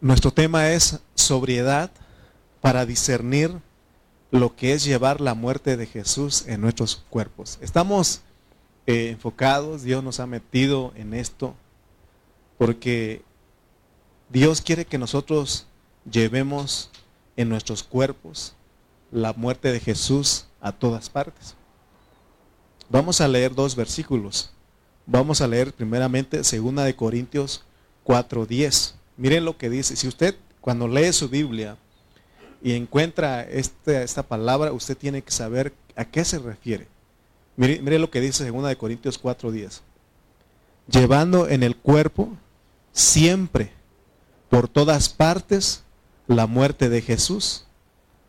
Nuestro tema es sobriedad para discernir lo que es llevar la muerte de Jesús en nuestros cuerpos. Estamos eh, enfocados, Dios nos ha metido en esto, porque Dios quiere que nosotros llevemos en nuestros cuerpos la muerte de Jesús a todas partes. Vamos a leer dos versículos. Vamos a leer primeramente 2 de Corintios 4:10. Miren lo que dice. Si usted cuando lee su Biblia y encuentra este, esta palabra, usted tiene que saber a qué se refiere. Mire, lo que dice 2 de Corintios 4:10. Llevando en el cuerpo siempre, por todas partes, la muerte de Jesús,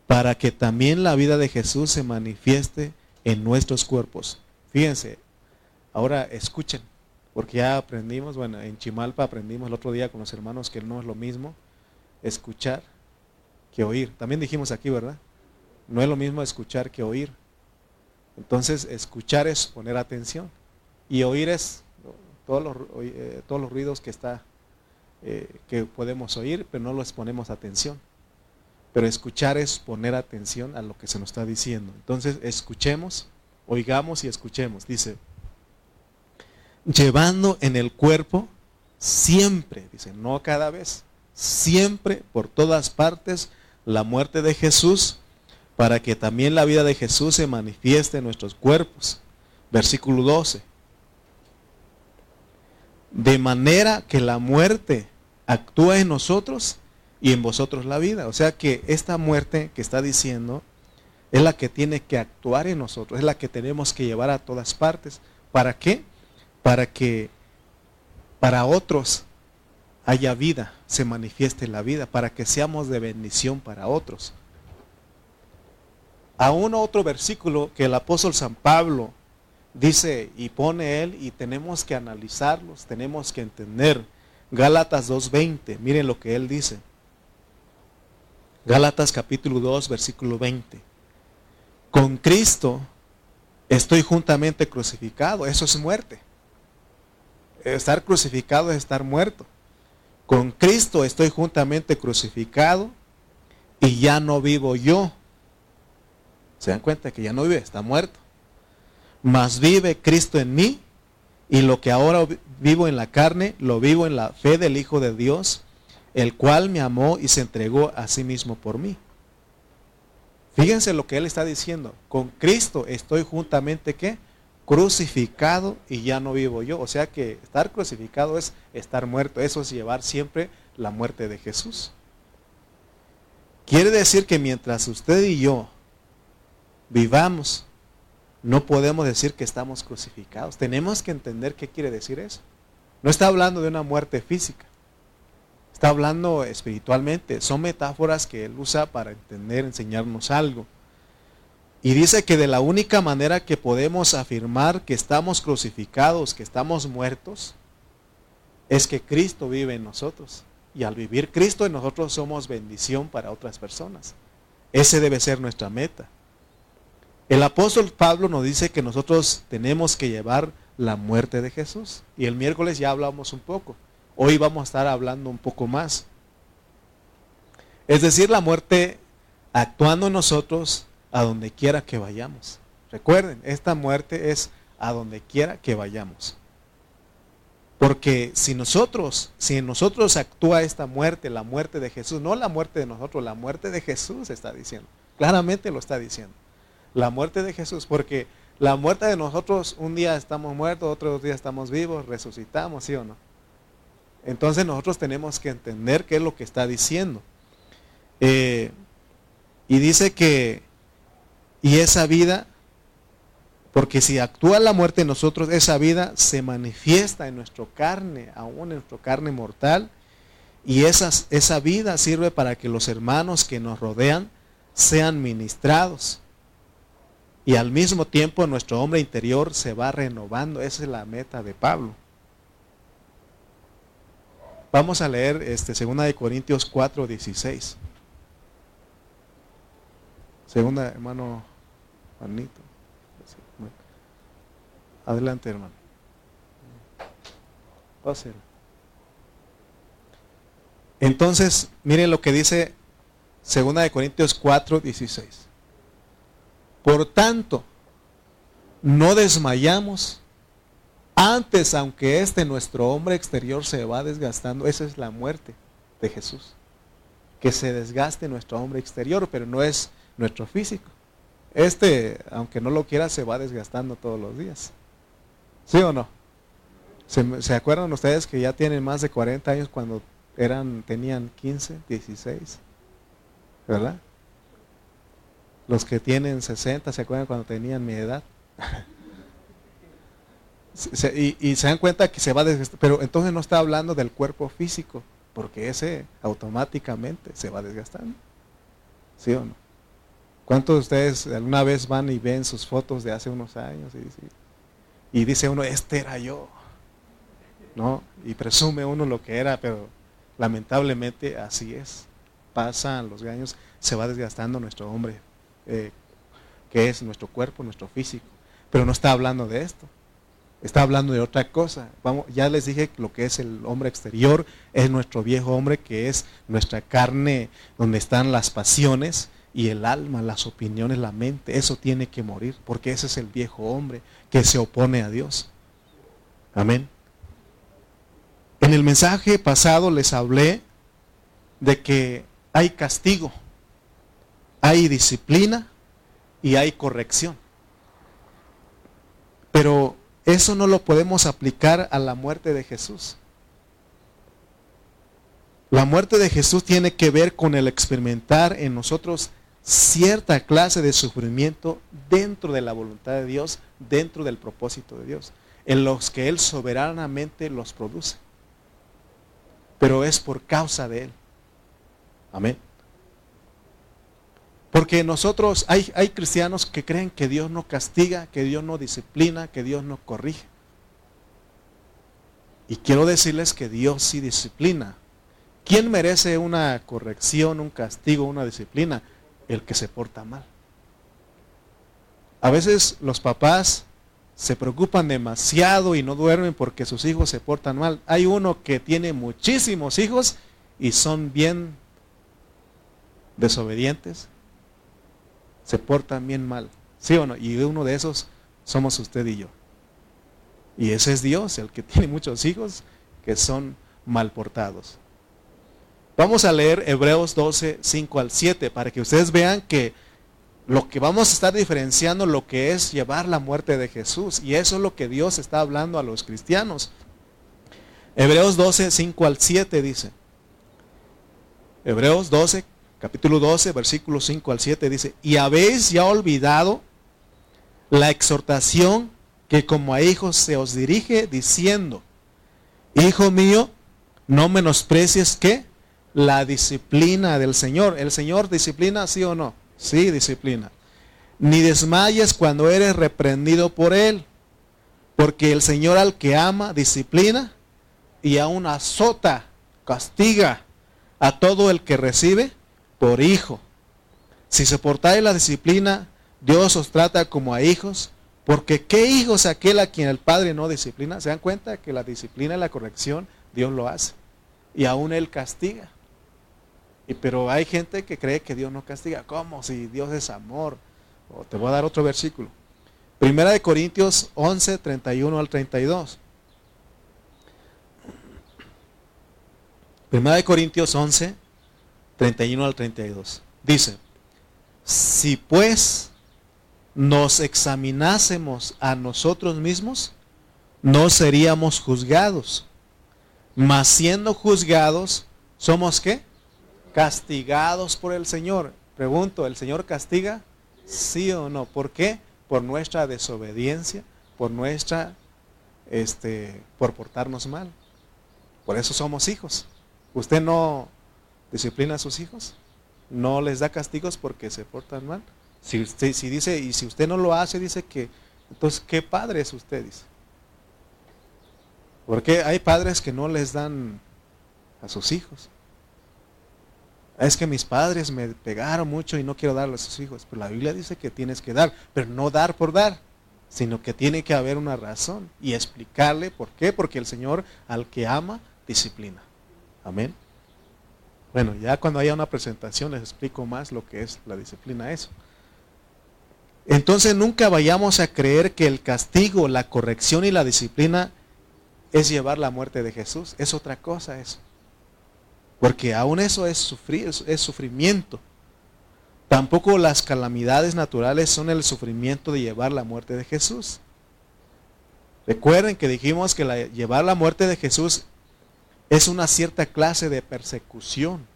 para que también la vida de Jesús se manifieste en nuestros cuerpos. Fíjense, ahora escuchen, porque ya aprendimos, bueno, en Chimalpa aprendimos el otro día con los hermanos que no es lo mismo escuchar que oír. También dijimos aquí, ¿verdad? No es lo mismo escuchar que oír. Entonces, escuchar es poner atención y oír es todos los, eh, todos los ruidos que está eh, que podemos oír, pero no los ponemos atención. Pero escuchar es poner atención a lo que se nos está diciendo. Entonces, escuchemos, oigamos y escuchemos. Dice, llevando en el cuerpo siempre, dice, no cada vez, siempre, por todas partes, la muerte de Jesús, para que también la vida de Jesús se manifieste en nuestros cuerpos. Versículo 12. De manera que la muerte actúa en nosotros y en vosotros la vida. O sea que esta muerte que está diciendo es la que tiene que actuar en nosotros, es la que tenemos que llevar a todas partes. ¿Para qué? Para que para otros haya vida, se manifieste la vida, para que seamos de bendición para otros. Aún otro versículo que el apóstol San Pablo dice y pone él y tenemos que analizarlos, tenemos que entender. Gálatas 2.20, miren lo que él dice. Gálatas capítulo 2, versículo 20. Con Cristo estoy juntamente crucificado, eso es muerte. Estar crucificado es estar muerto. Con Cristo estoy juntamente crucificado y ya no vivo yo. Se dan cuenta que ya no vive, está muerto. Mas vive Cristo en mí y lo que ahora vivo en la carne, lo vivo en la fe del Hijo de Dios, el cual me amó y se entregó a sí mismo por mí. Fíjense lo que él está diciendo. Con Cristo estoy juntamente ¿qué? Crucificado y ya no vivo yo. O sea que estar crucificado es estar muerto. Eso es llevar siempre la muerte de Jesús. Quiere decir que mientras usted y yo vivamos, no podemos decir que estamos crucificados. Tenemos que entender qué quiere decir eso. No está hablando de una muerte física. Está hablando espiritualmente. Son metáforas que él usa para entender, enseñarnos algo. Y dice que de la única manera que podemos afirmar que estamos crucificados, que estamos muertos, es que Cristo vive en nosotros. Y al vivir Cristo en nosotros somos bendición para otras personas. Ese debe ser nuestra meta. El apóstol Pablo nos dice que nosotros tenemos que llevar la muerte de Jesús. Y el miércoles ya hablamos un poco. Hoy vamos a estar hablando un poco más. Es decir, la muerte actuando en nosotros a donde quiera que vayamos. Recuerden, esta muerte es a donde quiera que vayamos. Porque si nosotros, si en nosotros actúa esta muerte, la muerte de Jesús, no la muerte de nosotros, la muerte de Jesús está diciendo. Claramente lo está diciendo. La muerte de Jesús, porque la muerte de nosotros, un día estamos muertos, otro día estamos vivos, resucitamos, ¿sí o no? Entonces nosotros tenemos que entender qué es lo que está diciendo. Eh, y dice que y esa vida, porque si actúa la muerte en nosotros, esa vida se manifiesta en nuestra carne, aún en nuestra carne mortal. Y esa vida sirve para que los hermanos que nos rodean sean ministrados. Y al mismo tiempo nuestro hombre interior se va renovando. Esa es la meta de Pablo. Vamos a leer este, 2 Corintios 4, 16. Segunda, hermano Juanito. Adelante, hermano. Páselo. Entonces, miren lo que dice 2 de Corintios 4, 16. Por tanto, no desmayamos. Antes, aunque este nuestro hombre exterior se va desgastando, esa es la muerte de Jesús. Que se desgaste nuestro hombre exterior, pero no es nuestro físico. Este, aunque no lo quiera, se va desgastando todos los días. ¿Sí o no? ¿Se, ¿Se, acuerdan ustedes que ya tienen más de 40 años cuando eran, tenían 15, 16? ¿Verdad? Los que tienen 60, ¿se acuerdan cuando tenían mi edad? y, y, se dan cuenta que se va desgastando, pero entonces no está hablando del cuerpo físico, porque ese automáticamente se va desgastando. ¿Sí o no? ¿Cuántos de ustedes alguna vez van y ven sus fotos de hace unos años y, y dice uno, este era yo? ¿No? Y presume uno lo que era, pero lamentablemente así es. Pasan los años, se va desgastando nuestro hombre, eh, que es nuestro cuerpo, nuestro físico. Pero no está hablando de esto. Está hablando de otra cosa. Vamos, ya les dije lo que es el hombre exterior, es nuestro viejo hombre, que es nuestra carne, donde están las pasiones y el alma, las opiniones, la mente. Eso tiene que morir, porque ese es el viejo hombre que se opone a Dios. Amén. En el mensaje pasado les hablé de que hay castigo, hay disciplina y hay corrección. Pero eso no lo podemos aplicar a la muerte de Jesús. La muerte de Jesús tiene que ver con el experimentar en nosotros cierta clase de sufrimiento dentro de la voluntad de Dios, dentro del propósito de Dios, en los que Él soberanamente los produce. Pero es por causa de Él. Amén. Porque nosotros, hay, hay cristianos que creen que Dios no castiga, que Dios no disciplina, que Dios no corrige. Y quiero decirles que Dios sí disciplina. ¿Quién merece una corrección, un castigo, una disciplina? El que se porta mal. A veces los papás se preocupan demasiado y no duermen porque sus hijos se portan mal. Hay uno que tiene muchísimos hijos y son bien desobedientes, se portan bien mal. ¿Sí o no? Y uno de esos somos usted y yo. Y ese es Dios, el que tiene muchos hijos que son mal portados. Vamos a leer Hebreos 12, 5 al 7, para que ustedes vean que lo que vamos a estar diferenciando lo que es llevar la muerte de Jesús. Y eso es lo que Dios está hablando a los cristianos. Hebreos 12, 5 al 7 dice. Hebreos 12, capítulo 12, versículo 5 al 7 dice, y habéis ya olvidado la exhortación que como a hijos se os dirige diciendo, hijo mío, no menosprecies que la disciplina del Señor. ¿El Señor disciplina, sí o no? Sí, disciplina. Ni desmayes cuando eres reprendido por Él, porque el Señor al que ama, disciplina y aún azota, castiga a todo el que recibe por hijo. Si soportáis la disciplina, Dios os trata como a hijos, porque ¿qué hijo es aquel a quien el Padre no disciplina? ¿Se dan cuenta que la disciplina y la corrección Dios lo hace? Y aún Él castiga. Y, pero hay gente que cree que Dios no castiga. ¿Cómo? Si Dios es amor. te voy a dar otro versículo. Primera de Corintios 11, 31 al 32. Primera de Corintios 11, 31 al 32. Dice, si pues nos examinásemos a nosotros mismos, no seríamos juzgados. Mas siendo juzgados, ¿somos qué? Castigados por el Señor. Pregunto, ¿el Señor castiga? Sí o no. ¿Por qué? Por nuestra desobediencia, por nuestra, este, por portarnos mal. Por eso somos hijos. Usted no disciplina a sus hijos, no les da castigos porque se portan mal. Si, usted, si dice, y si usted no lo hace, dice que, entonces, ¿qué padre es usted? Dice. Porque hay padres que no les dan a sus hijos. Es que mis padres me pegaron mucho y no quiero darle a sus hijos. Pero la Biblia dice que tienes que dar, pero no dar por dar, sino que tiene que haber una razón y explicarle por qué. Porque el Señor al que ama, disciplina. Amén. Bueno, ya cuando haya una presentación les explico más lo que es la disciplina eso. Entonces nunca vayamos a creer que el castigo, la corrección y la disciplina es llevar la muerte de Jesús. Es otra cosa eso. Porque aún eso es, sufrir, es sufrimiento. Tampoco las calamidades naturales son el sufrimiento de llevar la muerte de Jesús. Recuerden que dijimos que llevar la muerte de Jesús es una cierta clase de persecución,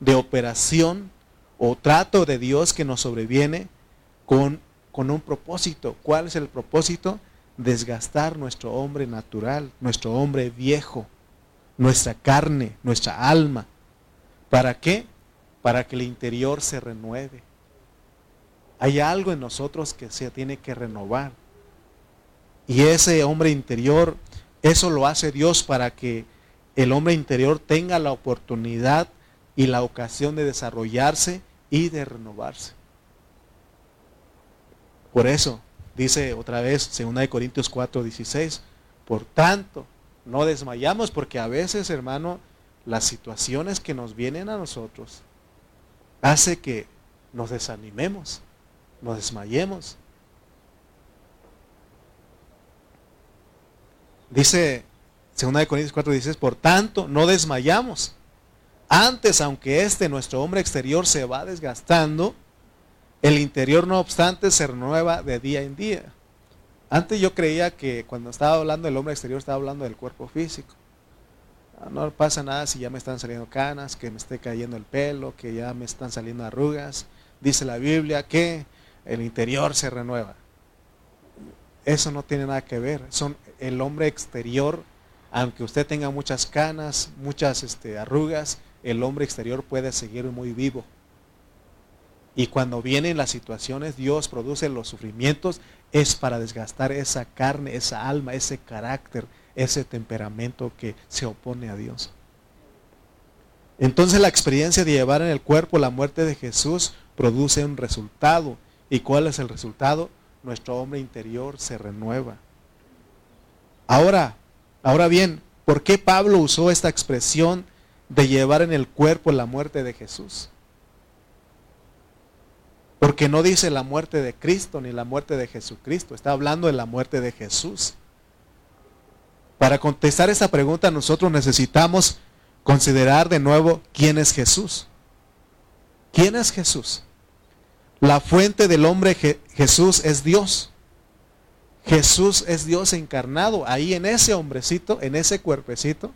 de operación o trato de Dios que nos sobreviene con, con un propósito. ¿Cuál es el propósito? Desgastar nuestro hombre natural, nuestro hombre viejo, nuestra carne, nuestra alma. ¿Para qué? Para que el interior se renueve. Hay algo en nosotros que se tiene que renovar. Y ese hombre interior, eso lo hace Dios para que el hombre interior tenga la oportunidad y la ocasión de desarrollarse y de renovarse. Por eso, dice otra vez, 2 Corintios 4, 16, por tanto, no desmayamos porque a veces, hermano, las situaciones que nos vienen a nosotros hace que nos desanimemos, nos desmayemos. Dice 2 Corintios 4 dice, por tanto, no desmayamos. Antes, aunque este nuestro hombre exterior se va desgastando, el interior no obstante se renueva de día en día. Antes yo creía que cuando estaba hablando del hombre exterior estaba hablando del cuerpo físico. Ah, no pasa nada si ya me están saliendo canas, que me esté cayendo el pelo, que ya me están saliendo arrugas. Dice la Biblia que el interior se renueva. Eso no tiene nada que ver. Son el hombre exterior aunque usted tenga muchas canas, muchas este, arrugas, el hombre exterior puede seguir muy vivo. Y cuando vienen las situaciones, Dios produce los sufrimientos, es para desgastar esa carne, esa alma, ese carácter, ese temperamento que se opone a Dios. Entonces la experiencia de llevar en el cuerpo la muerte de Jesús produce un resultado. ¿Y cuál es el resultado? Nuestro hombre interior se renueva. Ahora, Ahora bien, ¿por qué Pablo usó esta expresión de llevar en el cuerpo la muerte de Jesús? Porque no dice la muerte de Cristo ni la muerte de Jesucristo, está hablando de la muerte de Jesús. Para contestar esa pregunta nosotros necesitamos considerar de nuevo quién es Jesús. ¿Quién es Jesús? La fuente del hombre Jesús es Dios. Jesús es Dios encarnado ahí en ese hombrecito, en ese cuerpecito,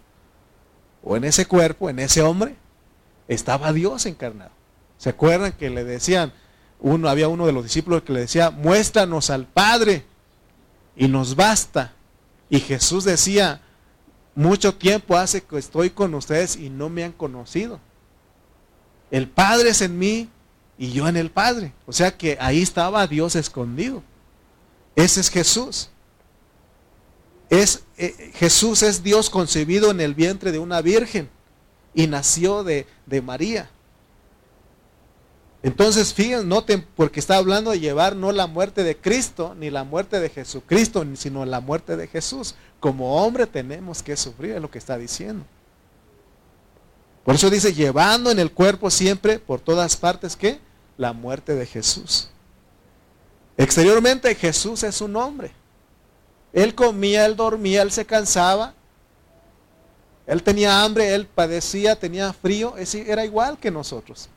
o en ese cuerpo, en ese hombre, estaba Dios encarnado. ¿Se acuerdan que le decían, uno, había uno de los discípulos que le decía, muéstranos al Padre y nos basta. Y Jesús decía, mucho tiempo hace que estoy con ustedes y no me han conocido. El Padre es en mí y yo en el Padre. O sea que ahí estaba Dios escondido. Ese es Jesús. Es, eh, Jesús es Dios concebido en el vientre de una virgen y nació de, de María. Entonces, fíjense, noten, porque está hablando de llevar no la muerte de Cristo, ni la muerte de Jesucristo, sino la muerte de Jesús. Como hombre tenemos que sufrir, es lo que está diciendo. Por eso dice, llevando en el cuerpo siempre, por todas partes, ¿qué? La muerte de Jesús. Exteriormente Jesús es un hombre. Él comía, él dormía, él se cansaba. Él tenía hambre, él padecía, tenía frío. Era igual que nosotros.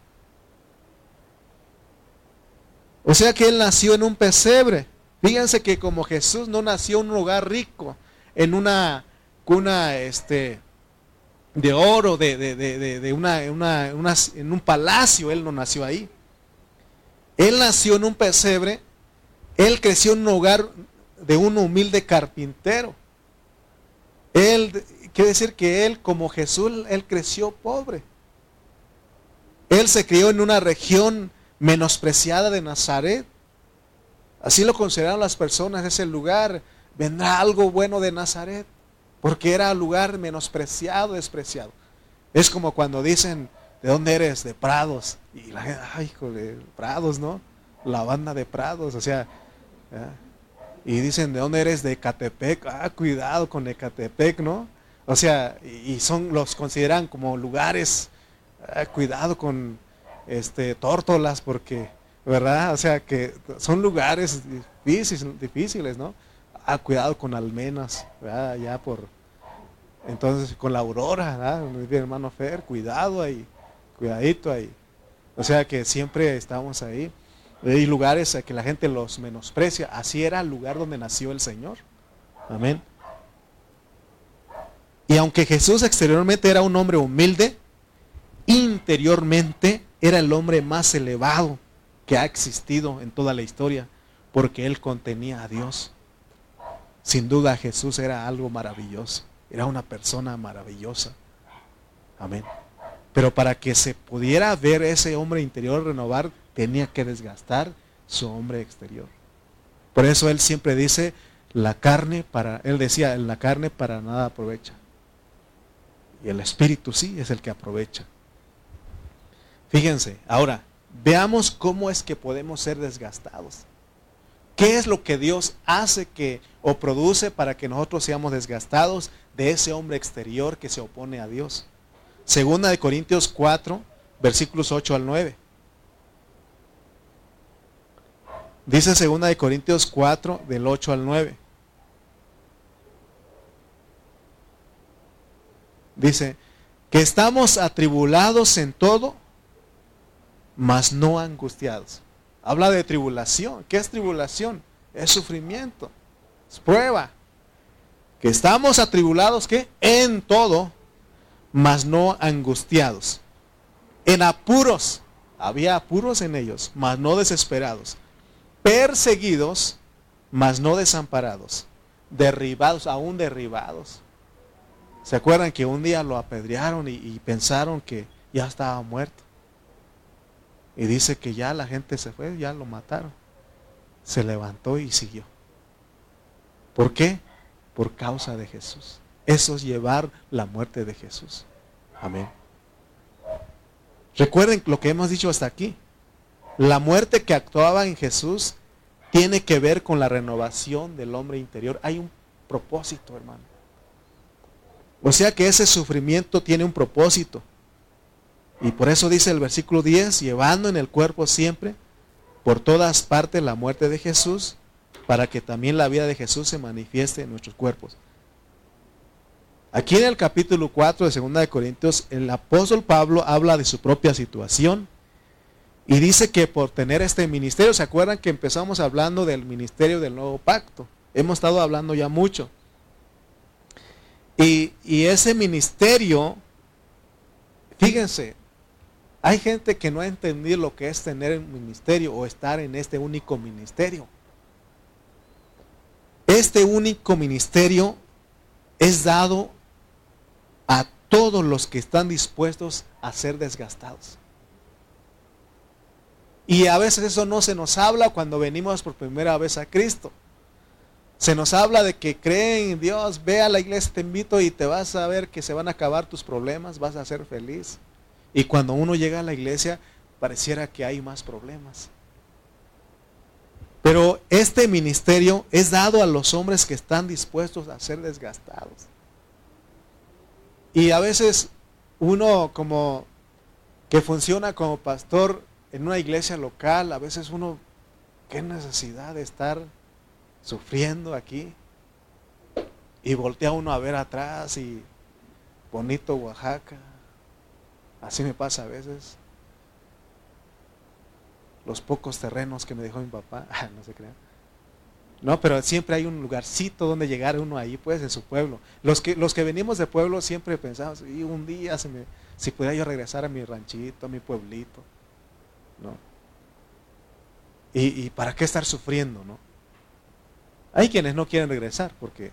O sea que él nació en un pesebre. Fíjense que como Jesús no nació en un lugar rico, en una cuna este, de oro, de, de, una, en un palacio, él no nació ahí. Él nació en un pesebre él creció en un hogar de un humilde carpintero. Él, quiere decir que él, como Jesús, él creció pobre. Él se crió en una región menospreciada de Nazaret. Así lo consideraron las personas, ese lugar. Vendrá algo bueno de Nazaret, porque era lugar menospreciado, despreciado. Es como cuando dicen, ¿de dónde eres? De Prados. Y la gente, ay, de Prados, ¿no? La banda de Prados, o sea, y dicen, ¿de dónde eres? De Ecatepec. Ah, cuidado con Ecatepec, ¿no? O sea, y son, los consideran como lugares Ah, cuidado con este, tórtolas porque, ¿verdad? O sea, que son lugares difíciles, difíciles ¿no? Ah, cuidado con almenas, ¿verdad? Ya por... Entonces, con la aurora, hermano Fer, cuidado ahí, cuidadito ahí. O sea que siempre estamos ahí. Hay lugares que la gente los menosprecia. Así era el lugar donde nació el Señor. Amén. Y aunque Jesús exteriormente era un hombre humilde, interiormente era el hombre más elevado que ha existido en toda la historia, porque él contenía a Dios. Sin duda Jesús era algo maravilloso, era una persona maravillosa. Amén. Pero para que se pudiera ver ese hombre interior renovar, tenía que desgastar su hombre exterior. Por eso él siempre dice, la carne para, él decía, la carne para nada aprovecha. Y el espíritu sí es el que aprovecha. Fíjense, ahora, veamos cómo es que podemos ser desgastados. ¿Qué es lo que Dios hace que o produce para que nosotros seamos desgastados de ese hombre exterior que se opone a Dios? Segunda de Corintios 4, versículos 8 al 9. Dice segunda de Corintios 4 del 8 al 9. Dice que estamos atribulados en todo, mas no angustiados. Habla de tribulación. ¿Qué es tribulación? Es sufrimiento. Es prueba. Que estamos atribulados, ¿qué? En todo, mas no angustiados. En apuros. Había apuros en ellos, mas no desesperados perseguidos, mas no desamparados, derribados, aún derribados. ¿Se acuerdan que un día lo apedrearon y, pensaron que ya estaba muerto? Y dice que ya la gente se fue, ya lo mataron. Se levantó y siguió. ¿Por qué? Por causa de Jesús. Eso es llevar la muerte de Jesús. Amén. Recuerden lo que hemos dicho hasta aquí. La muerte que actuaba en Jesús tiene que ver con la renovación del hombre interior. Hay un propósito, hermano. O sea que ese sufrimiento tiene un propósito. Y por eso dice el versículo 10, llevando en el cuerpo siempre, por todas partes, la muerte de Jesús, para que también la vida de Jesús se manifieste en nuestros cuerpos. Aquí en el capítulo 4 de 2 de Corintios, el apóstol Pablo habla de su propia situación y dice que por tener este ministerio, ¿se acuerdan que empezamos hablando del ministerio del nuevo pacto? Hemos estado hablando ya mucho. Y, ese ministerio, fíjense, hay gente que no ha entendido lo que es tener un ministerio o estar en este único ministerio. Este único ministerio es dado a todos los que están dispuestos a ser desgastados. Y a veces eso no se nos habla cuando venimos por primera vez a Cristo. Se nos habla de que creen en Dios, ve a la iglesia, te invito y te vas a ver que se van a acabar tus problemas, vas a ser feliz. Y cuando uno llega a la iglesia, pareciera que hay más problemas. Pero este ministerio es dado a los hombres que están dispuestos a ser desgastados. Y a veces uno como que funciona como pastor en una iglesia local, a veces uno, qué necesidad de estar sufriendo aquí. Y voltea uno a ver atrás y bonito Oaxaca. Así me pasa a veces. Los pocos terrenos que me dejó mi papá, no se crean. No, pero siempre hay un lugarcito donde llegar uno ahí, pues, en su pueblo. Los que, los que venimos de pueblo siempre pensamos, y un día si pudiera yo regresar a mi ranchito, a mi pueblito. ¿no? ¿Y, para qué estar sufriendo, no? Hay quienes no quieren regresar porque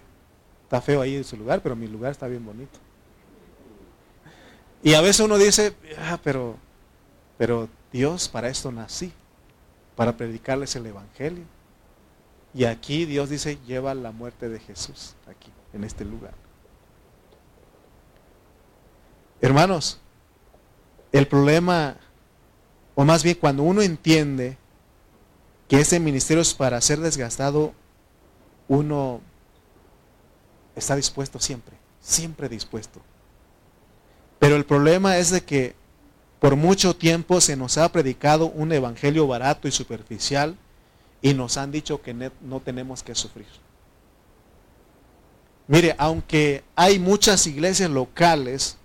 está feo ahí en su lugar, pero mi lugar está bien bonito. Y a veces uno dice, ah, pero, pero Dios para esto nací, para predicarles el Evangelio. Y aquí Dios dice, lleva la muerte de Jesús aquí, en este lugar. Hermanos, el problema o más bien cuando uno entiende que ese ministerio es para ser desgastado, uno está dispuesto siempre, siempre dispuesto. Pero el problema es de que Por mucho tiempo se nos ha predicado un evangelio barato y superficial y nos han dicho que no tenemos que sufrir. Mire, aunque hay muchas iglesias locales,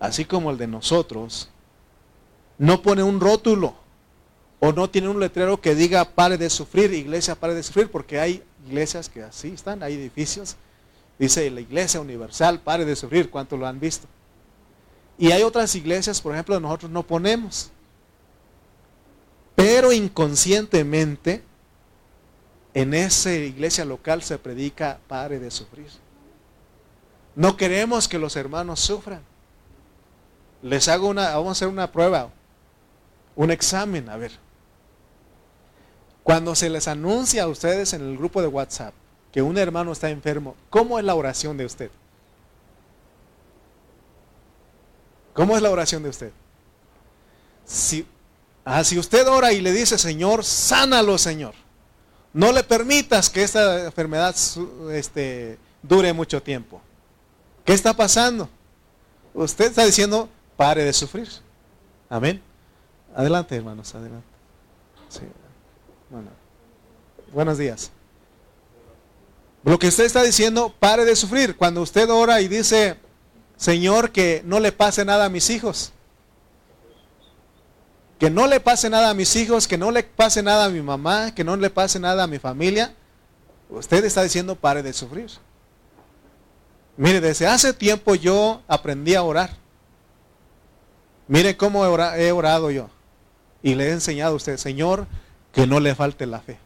así como el de nosotros, no pone un rótulo o no tiene un letrero que diga pare de sufrir, iglesia pare de sufrir, porque hay iglesias que así están, hay edificios. Dice la iglesia universal, pare de sufrir, ¿cuánto lo han visto? Y hay otras iglesias, por ejemplo, nosotros no ponemos. Pero inconscientemente, en esa iglesia local se predica, pare de sufrir. No queremos que los hermanos sufran. Les hago una, vamos a hacer una prueba, un examen, a ver. Cuando se les anuncia a ustedes en el grupo de WhatsApp que un hermano está enfermo, ¿cómo es la oración de usted? ¿Cómo es la oración de usted? Si, ah, si usted ora y le dice, Señor, sánalo, Señor. No le permitas que esta enfermedad este, dure mucho tiempo. ¿Qué está pasando? Usted está diciendo, pare de sufrir. Amén. Adelante, hermanos, adelante. Bueno. Buenos días. Lo que usted está diciendo, pare de sufrir. Cuando usted ora y dice, Señor, que no le pase nada a mis hijos. Que no le pase nada a mis hijos, que no le pase nada a mi mamá, que no le pase nada a mi familia. Usted está diciendo pare de sufrir. Mire, desde hace tiempo yo aprendí a orar. Mire cómo he orado yo. Y le he enseñado a usted, Señor, que no le falte la fe.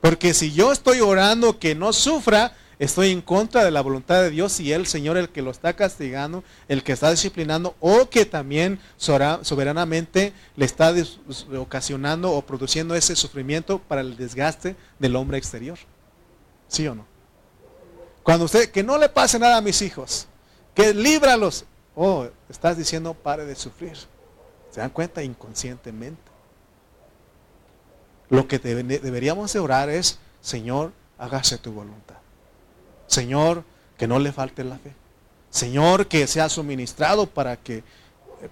Porque si yo estoy orando que no sufra, estoy en contra de la voluntad de Dios y el Señor el que lo está castigando, el que está disciplinando o que también soberanamente le está ocasionando o produciendo ese sufrimiento para el desgaste del hombre exterior. ¿Sí o no? Cuando usted, que no le pase nada a mis hijos, que líbralos, oh, estás diciendo pare de sufrir. ¿Se dan cuenta? Inconscientemente. Lo que deberíamos de orar es, Señor, hágase tu voluntad. Señor, que no le falte la fe. Señor, que sea suministrado para que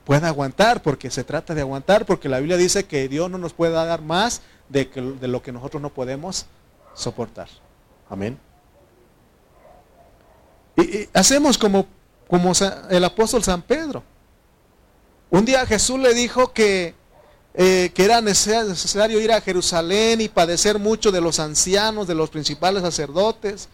pueda aguantar, porque se trata de aguantar, porque la Biblia dice que Dios no nos puede dar más de, lo que nosotros no podemos soportar. Amén. Y, hacemos como, como el apóstol San Pedro. Un día Jesús le dijo que, eh, que era necesario ir a Jerusalén y padecer mucho de los ancianos, de los principales sacerdotes,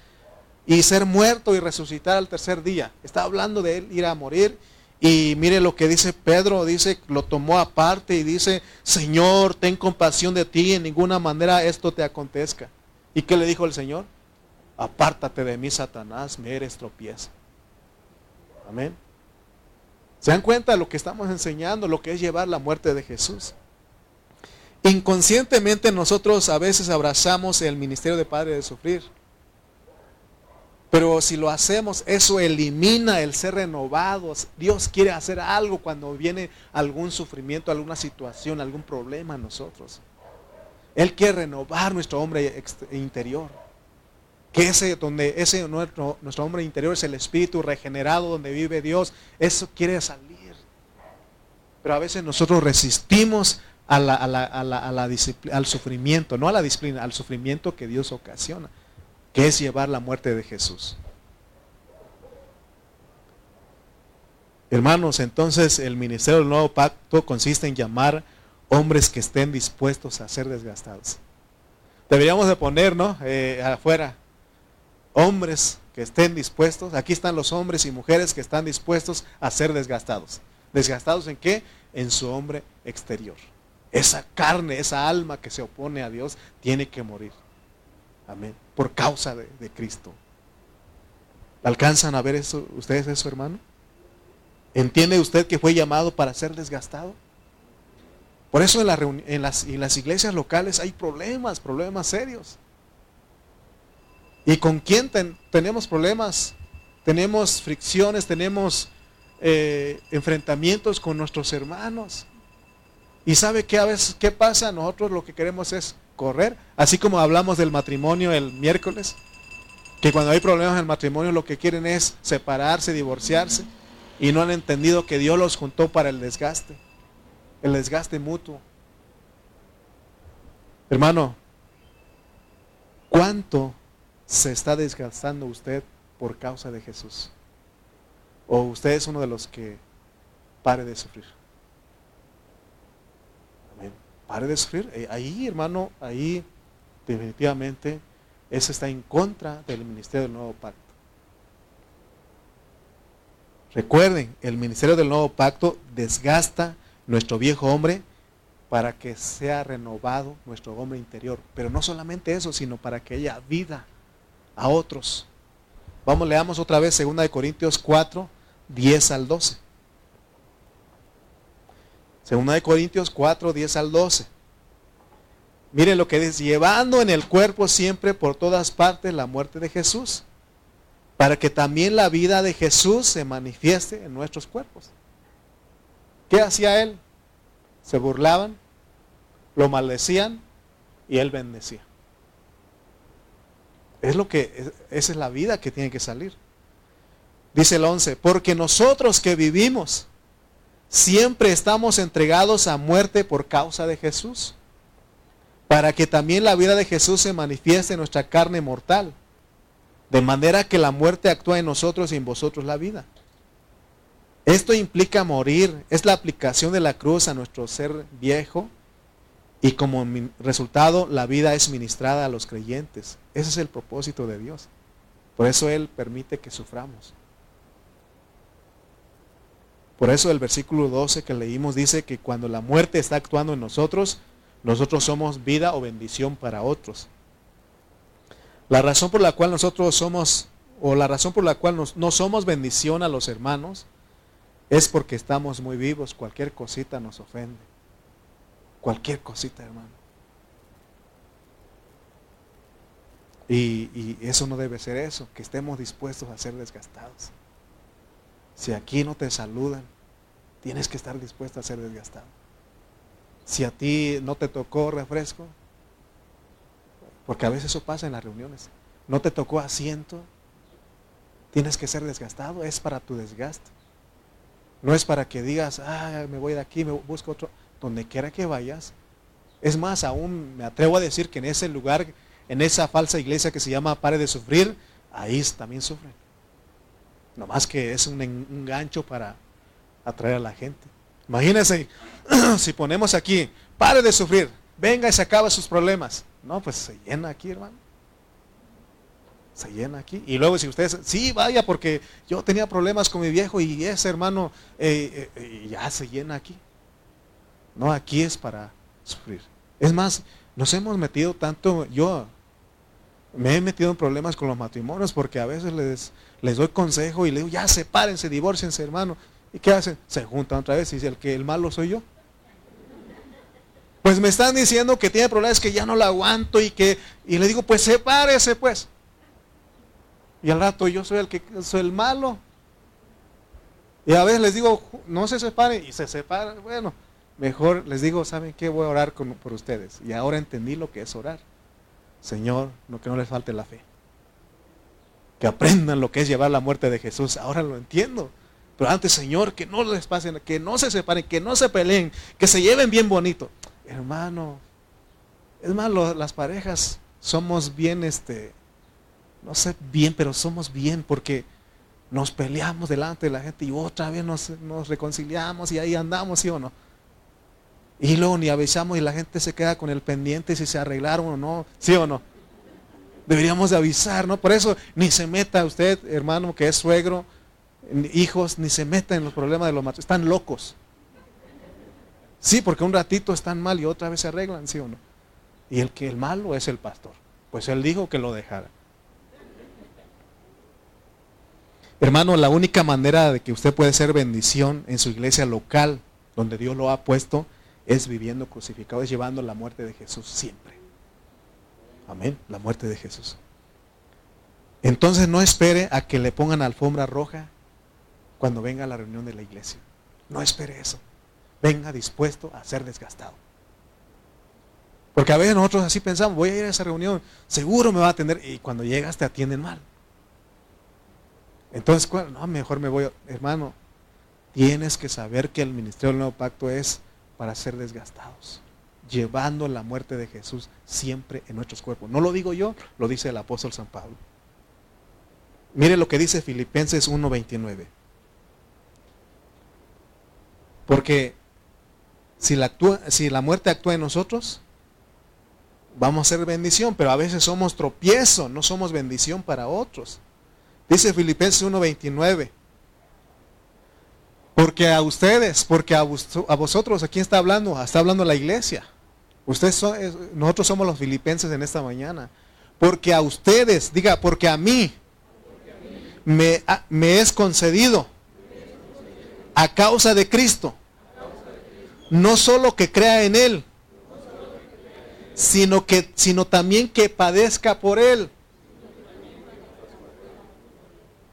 y ser muerto y resucitar al tercer día. Está hablando de él ir a morir. Y mire lo que dice Pedro, dice, lo tomó aparte y dice, Señor, ten compasión de ti, en ninguna manera esto te acontezca. ¿Y qué le dijo el Señor? Apártate de mí, Satanás, me eres tropieza. Amén. ¿Se dan cuenta de lo que estamos enseñando, lo que es llevar la muerte de Jesús? Inconscientemente nosotros a veces abrazamos el ministerio de Padre de sufrir. Pero si lo hacemos, eso elimina el ser renovados. Dios quiere hacer algo cuando viene algún sufrimiento, alguna situación, algún problema en nosotros. Él quiere renovar nuestro hombre interior. Que ese donde ese nuestro, nuestro hombre interior es el espíritu regenerado donde vive Dios, eso quiere salir. Pero a veces nosotros resistimos a al sufrimiento, no a la disciplina, al sufrimiento que Dios ocasiona que es llevar la muerte de Jesús. Hermanos, entonces el ministerio del nuevo pacto consiste en llamar hombres que estén dispuestos a ser desgastados. Deberíamos de poner, ¿no? Eh, afuera, hombres que estén dispuestos, aquí están los hombres y mujeres que están dispuestos a ser desgastados. ¿Desgastados en qué? En su hombre exterior. Esa carne, esa alma que se opone a Dios, tiene que morir. Amén. Por causa de, Cristo. ¿Alcanzan a ver eso, ustedes eso, hermano? ¿Entiende usted que fue llamado para ser desgastado? Por eso en, las, iglesias locales hay problemas, problemas serios. ¿Y con quién tenemos problemas? Tenemos fricciones, tenemos eh, enfrentamientos con nuestros hermanos. ¿Y sabe qué a veces qué pasa? Nosotros lo que queremos es correr. Así como hablamos del matrimonio el miércoles, que cuando hay problemas en el matrimonio lo que quieren es separarse, divorciarse. Y no han entendido que Dios los juntó para el desgaste, el desgaste mutuo. Hermano, ¿cuánto se está desgastando usted por causa de Jesús? ¿O usted es uno de los que pare de sufrir? Pare de sufrir. Eh, ahí, hermano, ahí definitivamente eso está en contra del ministerio del nuevo pacto. Recuerden, el ministerio del nuevo pacto desgasta nuestro viejo hombre para que sea renovado nuestro hombre interior. Pero no solamente eso, sino para que haya vida a otros. Vamos, leamos otra vez 2 de Corintios 4, 10 al 12. 2 de Corintios 4, 10 al 12. Mire lo que dice, llevando en el cuerpo siempre por todas partes la muerte de Jesús, para que también la vida de Jesús se manifieste en nuestros cuerpos. ¿Qué hacía él? Se burlaban, lo maldecían y él bendecía. Es lo que, esa es la vida que tiene que salir. Dice el 11, porque nosotros que vivimos siempre estamos entregados a muerte por causa de Jesús, para que también la vida de Jesús se manifieste en nuestra carne mortal, de manera que la muerte actúa en nosotros y en vosotros la vida. Esto implica morir, es la aplicación de la cruz a nuestro ser viejo y como resultado la vida es ministrada a los creyentes. Ese es el propósito de Dios. Por eso Él permite que suframos. Por eso el versículo 12 que leímos dice que cuando la muerte está actuando en nosotros, nosotros somos vida o bendición para otros. La razón por la cual nosotros somos, o la razón por la cual no somos bendición a los hermanos, es porque estamos muy vivos. Cualquier cosita nos ofende. Cualquier cosita, hermano. Y, y, eso no debe ser eso, que estemos dispuestos a ser desgastados. Si aquí no te saludan, tienes que estar dispuesto a ser desgastado. Si a ti no te tocó refresco, porque a veces eso pasa en las reuniones, no te tocó asiento, tienes que ser desgastado, es para tu desgaste. No es para que digas, ah, me voy de aquí, me busco otro. Donde quiera que vayas. Es más, aún me atrevo a decir que en ese lugar, en esa falsa iglesia que se llama Pare de Sufrir, ahí también sufren. No más que es un, un gancho para atraer a la gente. Imagínense, si ponemos aquí, pare de sufrir, venga y se acaba sus problemas. No, pues se llena aquí, hermano se llena aquí. Y luego si ustedes, sí, vaya, porque yo tenía problemas con mi viejo y ese hermano eh, eh, ya se llena aquí. No, aquí es para sufrir. Es más, nos hemos metido tanto, yo me he metido en problemas con los matrimonios porque a veces les, les doy consejo y les digo, ya sepárense, divorciense, hermano. ¿Y qué hacen? Se juntan otra vez y dice, el que el malo soy yo. Pues me están diciendo que tiene problemas que ya no lo aguanto y que, y le digo, pues sepárese pues. Y al rato yo soy el que soy el malo. Y a veces les digo, no se separen y se separan. Bueno, mejor les digo, ¿saben qué? Voy a orar por ustedes. Y ahora entendí lo que es orar. Señor, no que no les falte la fe. Que aprendan lo que es llevar la muerte de Jesús. Ahora lo entiendo. Pero antes, Señor, que no les pasen, que no se separen, que no se peleen, que se lleven bien bonito. Hermano, es más, las parejas somos bien este, no sé bien, pero somos bien porque nos peleamos delante de la gente y otra vez nos, reconciliamos y ahí andamos, ¿sí o no? Y luego ni avisamos y la gente se queda con el pendiente si se arreglaron o no, ¿sí o no? Deberíamos de avisar, ¿no? Por eso ni se meta usted, hermano, que es suegro, hijos, ni se meta en los problemas de los matrimonios. Están locos. Sí, porque un ratito están mal y otra vez se arreglan, ¿sí o no? Y el que el malo es el pastor. Pues él dijo que lo dejara. Hermano, la única manera de que usted puede ser bendición en su iglesia local, donde Dios lo ha puesto, es viviendo crucificado, es llevando la muerte de Jesús siempre. Amén, la muerte de Jesús. Entonces no espere a que le pongan alfombra roja cuando venga a la reunión de la iglesia. No espere eso. Venga dispuesto a ser desgastado. Porque a veces nosotros así pensamos, voy a ir a esa reunión, seguro me va a atender y cuando llegas te atienden mal. Entonces, no, mejor me voy, hermano, tienes que saber que el ministerio del nuevo pacto es para ser desgastados, llevando la muerte de Jesús siempre en nuestros cuerpos. No lo digo yo, lo dice el apóstol San Pablo. Mire lo que dice Filipenses 1:29. Porque si la, muerte actúa en nosotros, vamos a ser bendición, pero a veces somos tropiezo, no somos bendición para otros. Dice Filipenses 1:29. Porque a ustedes, porque a, vosotros, ¿a quién está hablando? Está hablando la iglesia. Ustedes son, nosotros somos los filipenses en esta mañana. Porque a ustedes, diga, porque a mí me, me es concedido a causa de Cristo. No solo que crea en Él, sino, que, sino también que padezca por Él.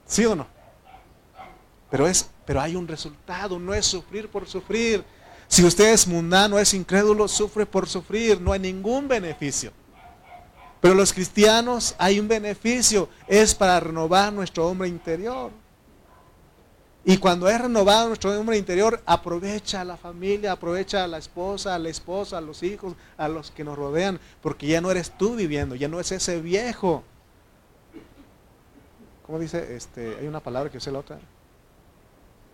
¿Sí o no? Pero es pero hay un resultado, no es sufrir por sufrir. Si usted es mundano, es incrédulo, sufre por sufrir, no hay ningún beneficio. Pero los cristianos hay un beneficio, es para renovar nuestro hombre interior. Y cuando es renovado nuestro hombre interior, aprovecha a la familia, aprovecha a la esposa, a la esposa, a los hijos, a los que nos rodean, porque ya no eres tú viviendo, ya no es ese viejo. ¿Cómo dice? Este, hay una palabra que es la otra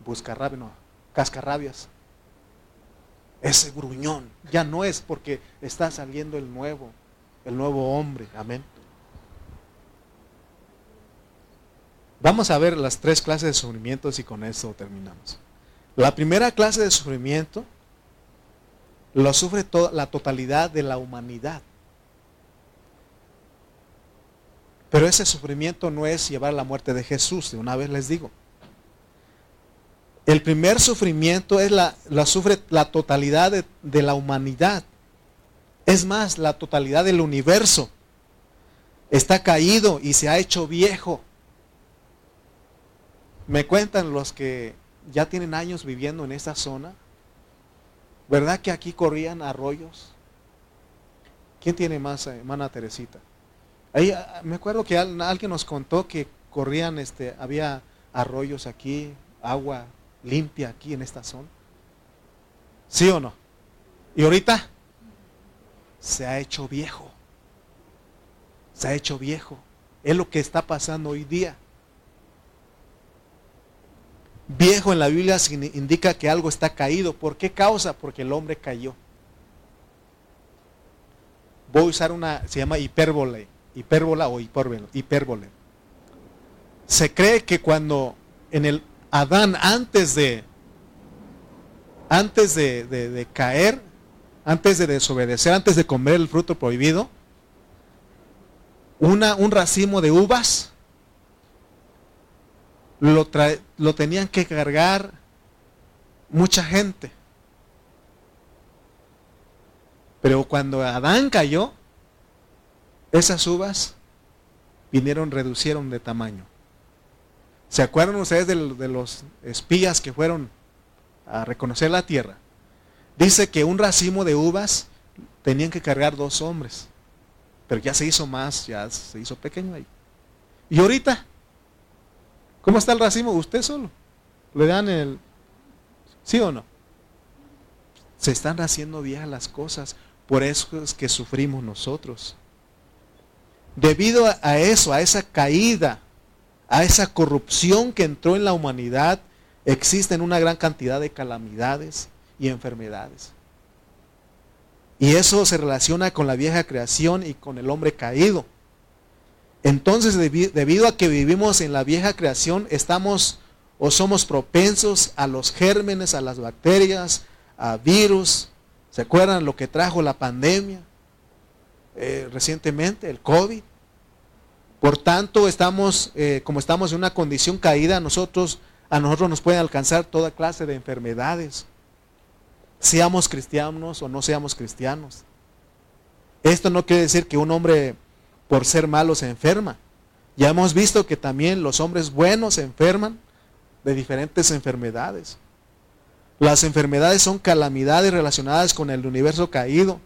buscarrabias, no, cascarrabias. Ese gruñón ya no es porque está saliendo el nuevo, el nuevo hombre. Amén. Vamos a ver las tres clases de sufrimientos y con eso terminamos. La primera clase de sufrimiento lo sufre toda la totalidad de la humanidad. Pero ese sufrimiento no es llevar la muerte de Jesús, de una vez les digo. El primer sufrimiento es la, la sufre la totalidad de, la humanidad. Es más, la totalidad del universo. Está caído y se ha hecho viejo. Me cuentan los que ya tienen años viviendo en esa zona. ¿Verdad que aquí corrían arroyos? ¿Quién tiene más, eh, hermana Teresita? Ahí, ah, me acuerdo que alguien nos contó que corrían, este, había arroyos aquí, agua limpia aquí en esta zona? ¿Sí o no? Y ahorita se ha hecho viejo. Se ha hecho viejo. Es lo que está pasando hoy día. Viejo en la Biblia indica que algo está caído. ¿Por qué causa? Porque el hombre cayó. Voy a usar una, se llama hipérbole, hipérbola o hipérbole. hipérbole. Se cree que cuando en el Adán antes de, antes de, caer, antes de desobedecer, antes de comer el fruto prohibido, una, un racimo de uvas lo, lo tenían que cargar mucha gente. Pero cuando Adán cayó, esas uvas vinieron, reducieron de tamaño. ¿Se acuerdan ustedes de, los espías que fueron a reconocer la tierra? Dice que un racimo de uvas tenían que cargar dos hombres. Pero ya se hizo más, ya se hizo pequeño ahí. Y ahorita, ¿cómo está el racimo? Usted solo. Le dan el... ¿Sí o no? Se están haciendo viejas las cosas. Por eso es que sufrimos nosotros. Debido a eso, a esa caída a esa corrupción que entró en la humanidad, existen una gran cantidad de calamidades y enfermedades. Y eso se relaciona con la vieja creación y con el hombre caído. Entonces, debido a que vivimos en la vieja creación, estamos o somos propensos a los gérmenes, a las bacterias, a virus. ¿Se acuerdan lo que trajo la pandemia eh, recientemente, el COVID? Por tanto, estamos, eh, como estamos en una condición caída, nosotros, a nosotros nos pueden alcanzar toda clase de enfermedades. Seamos cristianos o no seamos cristianos. Esto no quiere decir que un hombre por ser malo se enferma. Ya hemos visto que también los hombres buenos se enferman de diferentes enfermedades. Las enfermedades son calamidades relacionadas con el universo caído.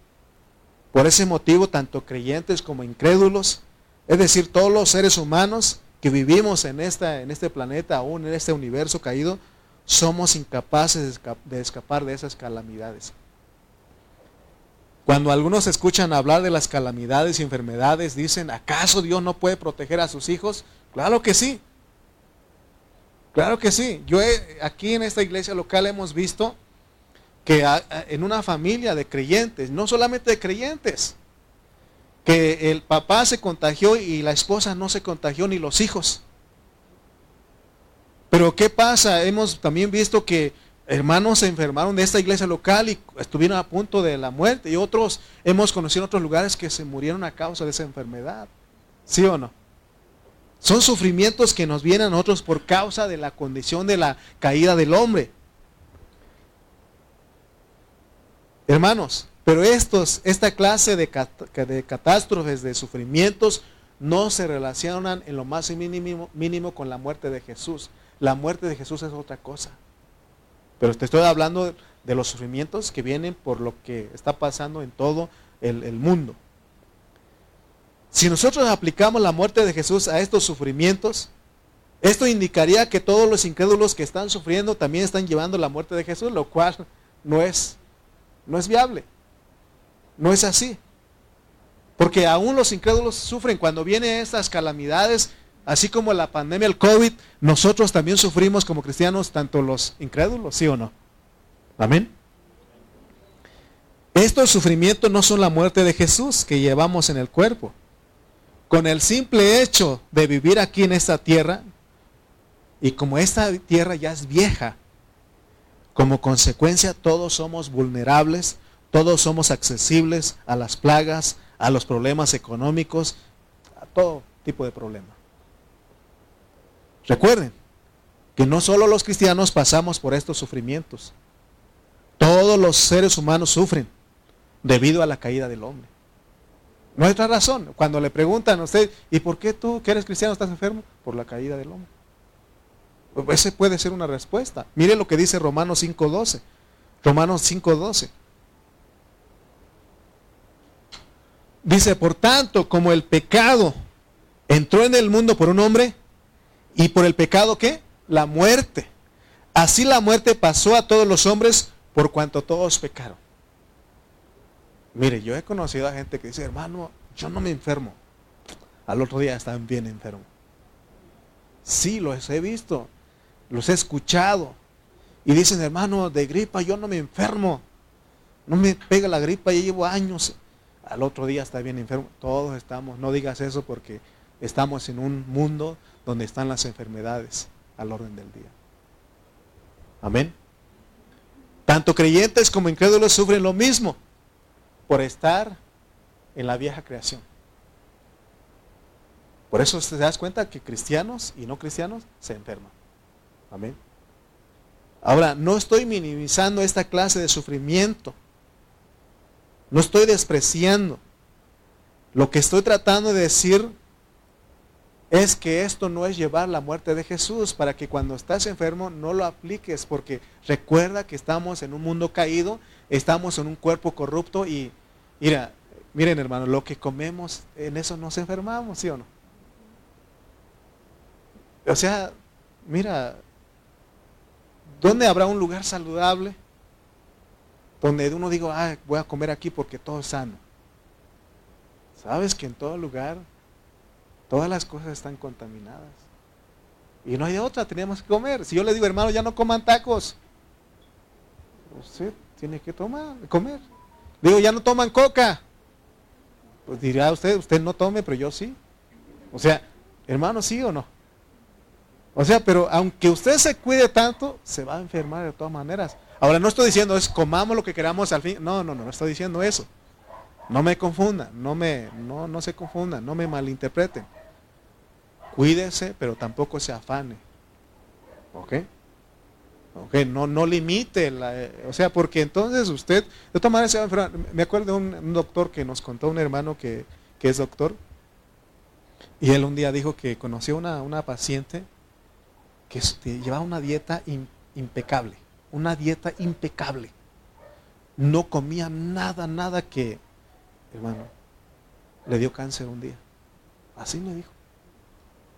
Por ese motivo, tanto creyentes como incrédulos es decir, todos los seres humanos que vivimos en, esta, en este planeta, aún en este universo caído, somos incapaces de escapar de esas calamidades. Cuando algunos escuchan hablar de las calamidades y enfermedades, dicen, ¿acaso Dios no puede proteger a sus hijos? Claro que sí. Claro que sí. Yo aquí en esta iglesia local hemos visto que en una familia de creyentes, no solamente de creyentes, que el papá se contagió y la esposa no se contagió ni los hijos. Pero ¿qué pasa? Hemos también visto que hermanos se enfermaron de esta iglesia local y estuvieron a punto de la muerte. Y otros hemos conocido en otros lugares que se murieron a causa de esa enfermedad. ¿Sí o no? Son sufrimientos que nos vienen a nosotros por causa de la condición de la caída del hombre. Hermanos, pero estos, esta clase de, catástrofes, de sufrimientos, no se relacionan en lo más mínimo, con la muerte de Jesús. La muerte de Jesús es otra cosa. Pero te estoy hablando de los sufrimientos que vienen por lo que está pasando en todo el, mundo. Si nosotros aplicamos la muerte de Jesús a estos sufrimientos, esto indicaría que todos los incrédulos que están sufriendo también están llevando la muerte de Jesús, lo cual no es, no es viable. No es así. Porque aún los incrédulos sufren cuando vienen estas calamidades, Así como la pandemia, el COVID, nosotros también sufrimos como cristianos, tanto los incrédulos, ¿sí o no? Amén. Estos sufrimientos no son la muerte de Jesús que llevamos en el cuerpo. Con el simple hecho de vivir aquí en esta tierra, y como esta tierra ya es vieja, como consecuencia todos somos vulnerables, todos somos accesibles a las plagas, a los problemas económicos, a todo tipo de problemas. Recuerden que no solo los cristianos pasamos por estos sufrimientos. Todos los seres humanos sufren debido a la caída del hombre. No hay otra razón. Cuando le preguntan a usted, ¿y por qué tú que eres cristiano estás enfermo? Por la caída del hombre. Ese puede ser una respuesta. Mire lo que dice Romanos 5.12. Romanos 5.12. Dice, por tanto, como el pecado entró en el mundo por un hombre, ¿Y por el pecado qué? La muerte. Así la muerte pasó a todos los hombres por cuanto todos pecaron. Mire, yo he conocido a gente que dice, hermano, yo no me enfermo. Al otro día están bien enfermos. Sí, los he visto, los he escuchado. Y dicen, hermano, de gripa yo no me enfermo. No me pega la gripa, ya llevo años. Al otro día está bien enfermo. Todos estamos, no digas eso porque estamos en un mundo donde están las enfermedades al orden del día. Amén. Tanto creyentes como incrédulos sufren lo mismo por estar en la vieja creación. Por eso te das cuenta que cristianos y no cristianos se enferman. Amén. Ahora, no estoy minimizando esta clase de sufrimiento. No estoy despreciando. Lo que estoy tratando de decir es que esto no es llevar la muerte de Jesús para que cuando estás enfermo no lo apliques, porque recuerda que estamos en un mundo caído, estamos en un cuerpo corrupto y mira, miren hermano, lo que comemos, en eso nos enfermamos, ¿sí o no? O sea, mira, ¿dónde habrá un lugar saludable? Donde uno diga, ah, voy a comer aquí porque todo es sano. ¿Sabes que en todo lugar Todas las cosas están contaminadas. Y no hay otra, teníamos que comer. Si yo le digo, hermano, ya no coman tacos, usted tiene que tomar, comer. Digo, ya no toman coca. Pues dirá usted, usted no tome, pero yo sí. O sea, hermano, sí o no. O sea, pero aunque usted se cuide tanto, se va a enfermar de todas maneras. Ahora no estoy diciendo es comamos lo que queramos al fin. No, no, no, no estoy diciendo eso. No me confundan, no me, no, no se confundan, no me malinterpreten. Cuídese, pero tampoco se afane. ¿Ok? ¿Ok? No, no limite, la, o sea, porque entonces usted, de todas maneras. Me acuerdo de un, doctor que nos contó, un hermano que, es doctor, y él un día dijo que conoció una, una paciente que llevaba una dieta impecable, una dieta impecable. No comía nada, nada que, hermano, le dio cáncer un día. Así me dijo.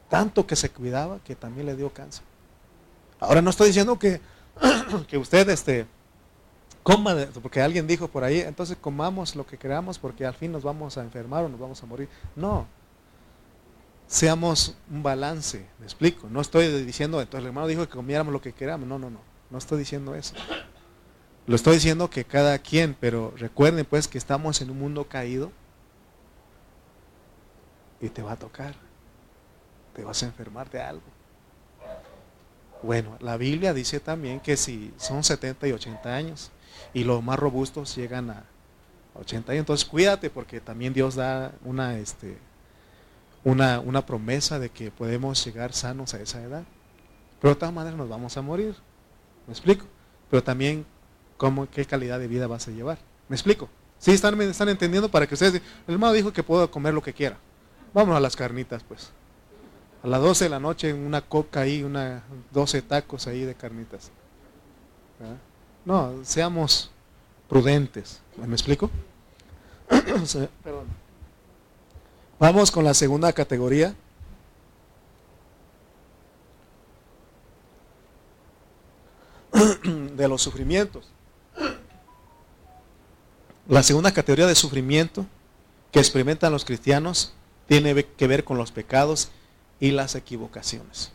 Tanto que se cuidaba que también le dio cáncer. Ahora no estoy diciendo que que usted este, coma, porque alguien dijo por ahí, entonces comamos lo que queramos porque al fin nos vamos a enfermar o nos vamos a morir. No, seamos un balance, me explico. No estoy diciendo, entonces el hermano dijo que comiéramos lo que queramos. No, no, no, no estoy diciendo eso. Lo estoy diciendo que cada quien, pero recuerden pues que estamos en un mundo caído y te va a tocar. Te vas a enfermar de algo. Bueno, la Biblia dice también que si son 70 y 80 años y los más robustos llegan a 80 años, entonces cuídate porque también Dios da una, este, una, una promesa de que podemos llegar sanos a esa edad. Pero de todas maneras nos vamos a morir. ¿Me explico? Pero también cómo, qué calidad de vida vas a llevar. ¿Me explico? ¿Sí están, están entendiendo para que ustedes... El hermano dijo que puedo comer lo que quiera. Vamos a las carnitas, pues. A las 12 de la noche una coca ahí, una 12 tacos ahí de carnitas. No, seamos prudentes. ¿Me explico? Vamos con la segunda categoría. De los sufrimientos. La segunda categoría de sufrimiento que experimentan los cristianos tiene que ver con los pecados y las equivocaciones.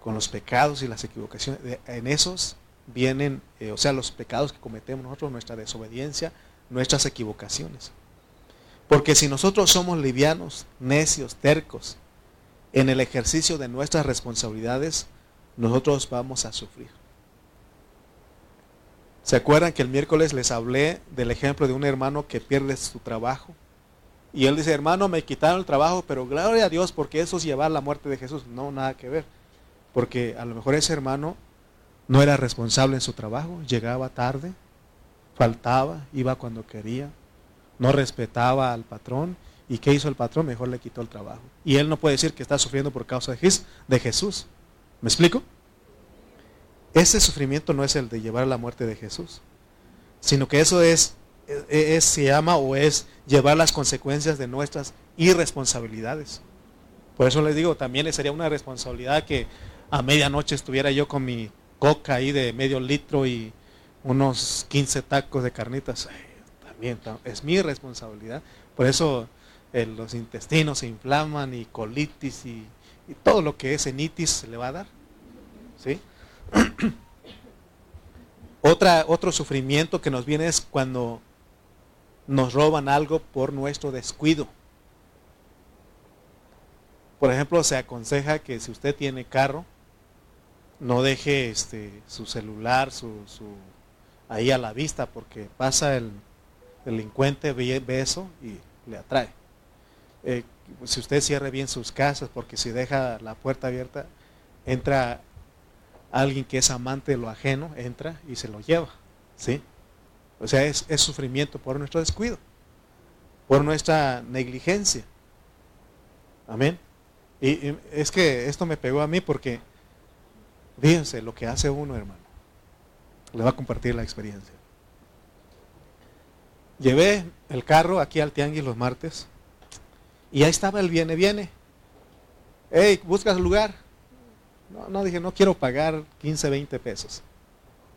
Con los pecados y las equivocaciones. En esos vienen, eh, o sea, los pecados que cometemos nosotros, nuestra desobediencia, nuestras equivocaciones. Porque si nosotros somos livianos, necios, tercos, en el ejercicio de nuestras responsabilidades, nosotros vamos a sufrir. ¿Se acuerdan que el miércoles les hablé del ejemplo de un hermano que pierde su trabajo? Y él dice, hermano, me quitaron el trabajo, pero gloria a Dios porque eso es llevar la muerte de Jesús. No, nada que ver. Porque a lo mejor ese hermano no era responsable en su trabajo, llegaba tarde, faltaba, iba cuando quería, no respetaba al patrón. ¿Y qué hizo el patrón? Mejor le quitó el trabajo. Y él no puede decir que está sufriendo por causa de Jesús. ¿Me explico? Ese sufrimiento no es el de llevar a la muerte de Jesús, sino que eso es es, se llama o es llevar las consecuencias de nuestras irresponsabilidades. Por eso les digo, también sería una responsabilidad que a medianoche estuviera yo con mi coca ahí de medio litro y unos 15 tacos de carnitas. También es mi responsabilidad. Por eso eh, los intestinos se inflaman y colitis y, y, todo lo que es enitis le va a dar. Otra, otro sufrimiento que nos viene es cuando nos roban algo por nuestro descuido. Por ejemplo, se aconseja que si usted tiene carro, no deje este, su celular su, ahí a la vista porque pasa el delincuente, ve, eso y le atrae. Eh, si usted cierre bien sus casas, porque si deja la puerta abierta, entra alguien que es amante de lo ajeno, entra y se lo lleva. ¿sí? O sea, es, sufrimiento por nuestro descuido, por nuestra negligencia. Amén. Y, es que esto me pegó a mí porque, fíjense lo que hace uno, hermano. Le va a compartir la experiencia. Llevé el carro aquí al tianguis los martes y ahí estaba el viene, viene. Hey, ¿buscas lugar? No, no, dije, no quiero pagar 15, 20 pesos.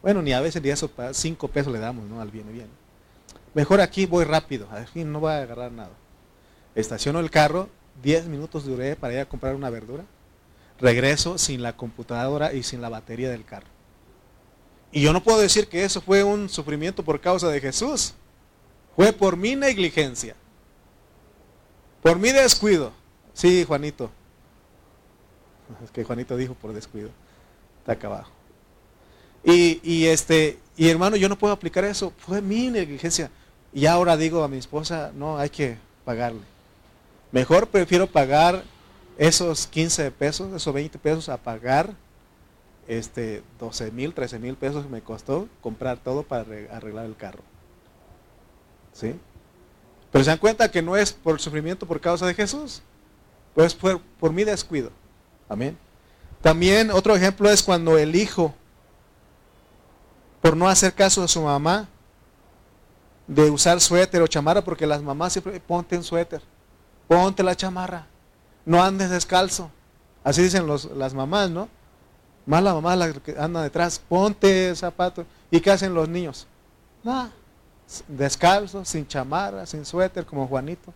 Bueno, ni a veces ni eso, cinco pesos le damos, ¿no? Al viene bien. Mejor aquí voy rápido, fin no voy a agarrar nada. Estaciono el carro, 10 minutos duré para ir a comprar una verdura. Regreso sin la computadora y sin la batería del carro. Y yo no puedo decir que eso fue un sufrimiento por causa de Jesús. Fue por mi negligencia. Por mi descuido. Sí, Juanito. Es que Juanito dijo por descuido. Está acá abajo. Y, este, y hermano, yo no puedo aplicar eso. Fue mi negligencia. Y ahora digo a mi esposa, no, hay que pagarle. Mejor prefiero pagar esos 15 pesos, esos 20 pesos a pagar este 12 mil, 13 mil pesos que me costó comprar todo para arreglar el carro. ¿Sí? Pero se dan cuenta que no es por sufrimiento por causa de Jesús, pues fue por mi descuido. Amén. También otro ejemplo es cuando el hijo por no hacer caso de su mamá, de usar suéter o chamarra, porque las mamás siempre ponte suéter, ponte la chamarra, no andes descalzo. Así dicen las mamás, ¿no? Más la mamá la que anda detrás, ponte zapatos. ¿Y qué hacen los niños? Nada, descalzos, sin chamarra, sin suéter, como Juanito.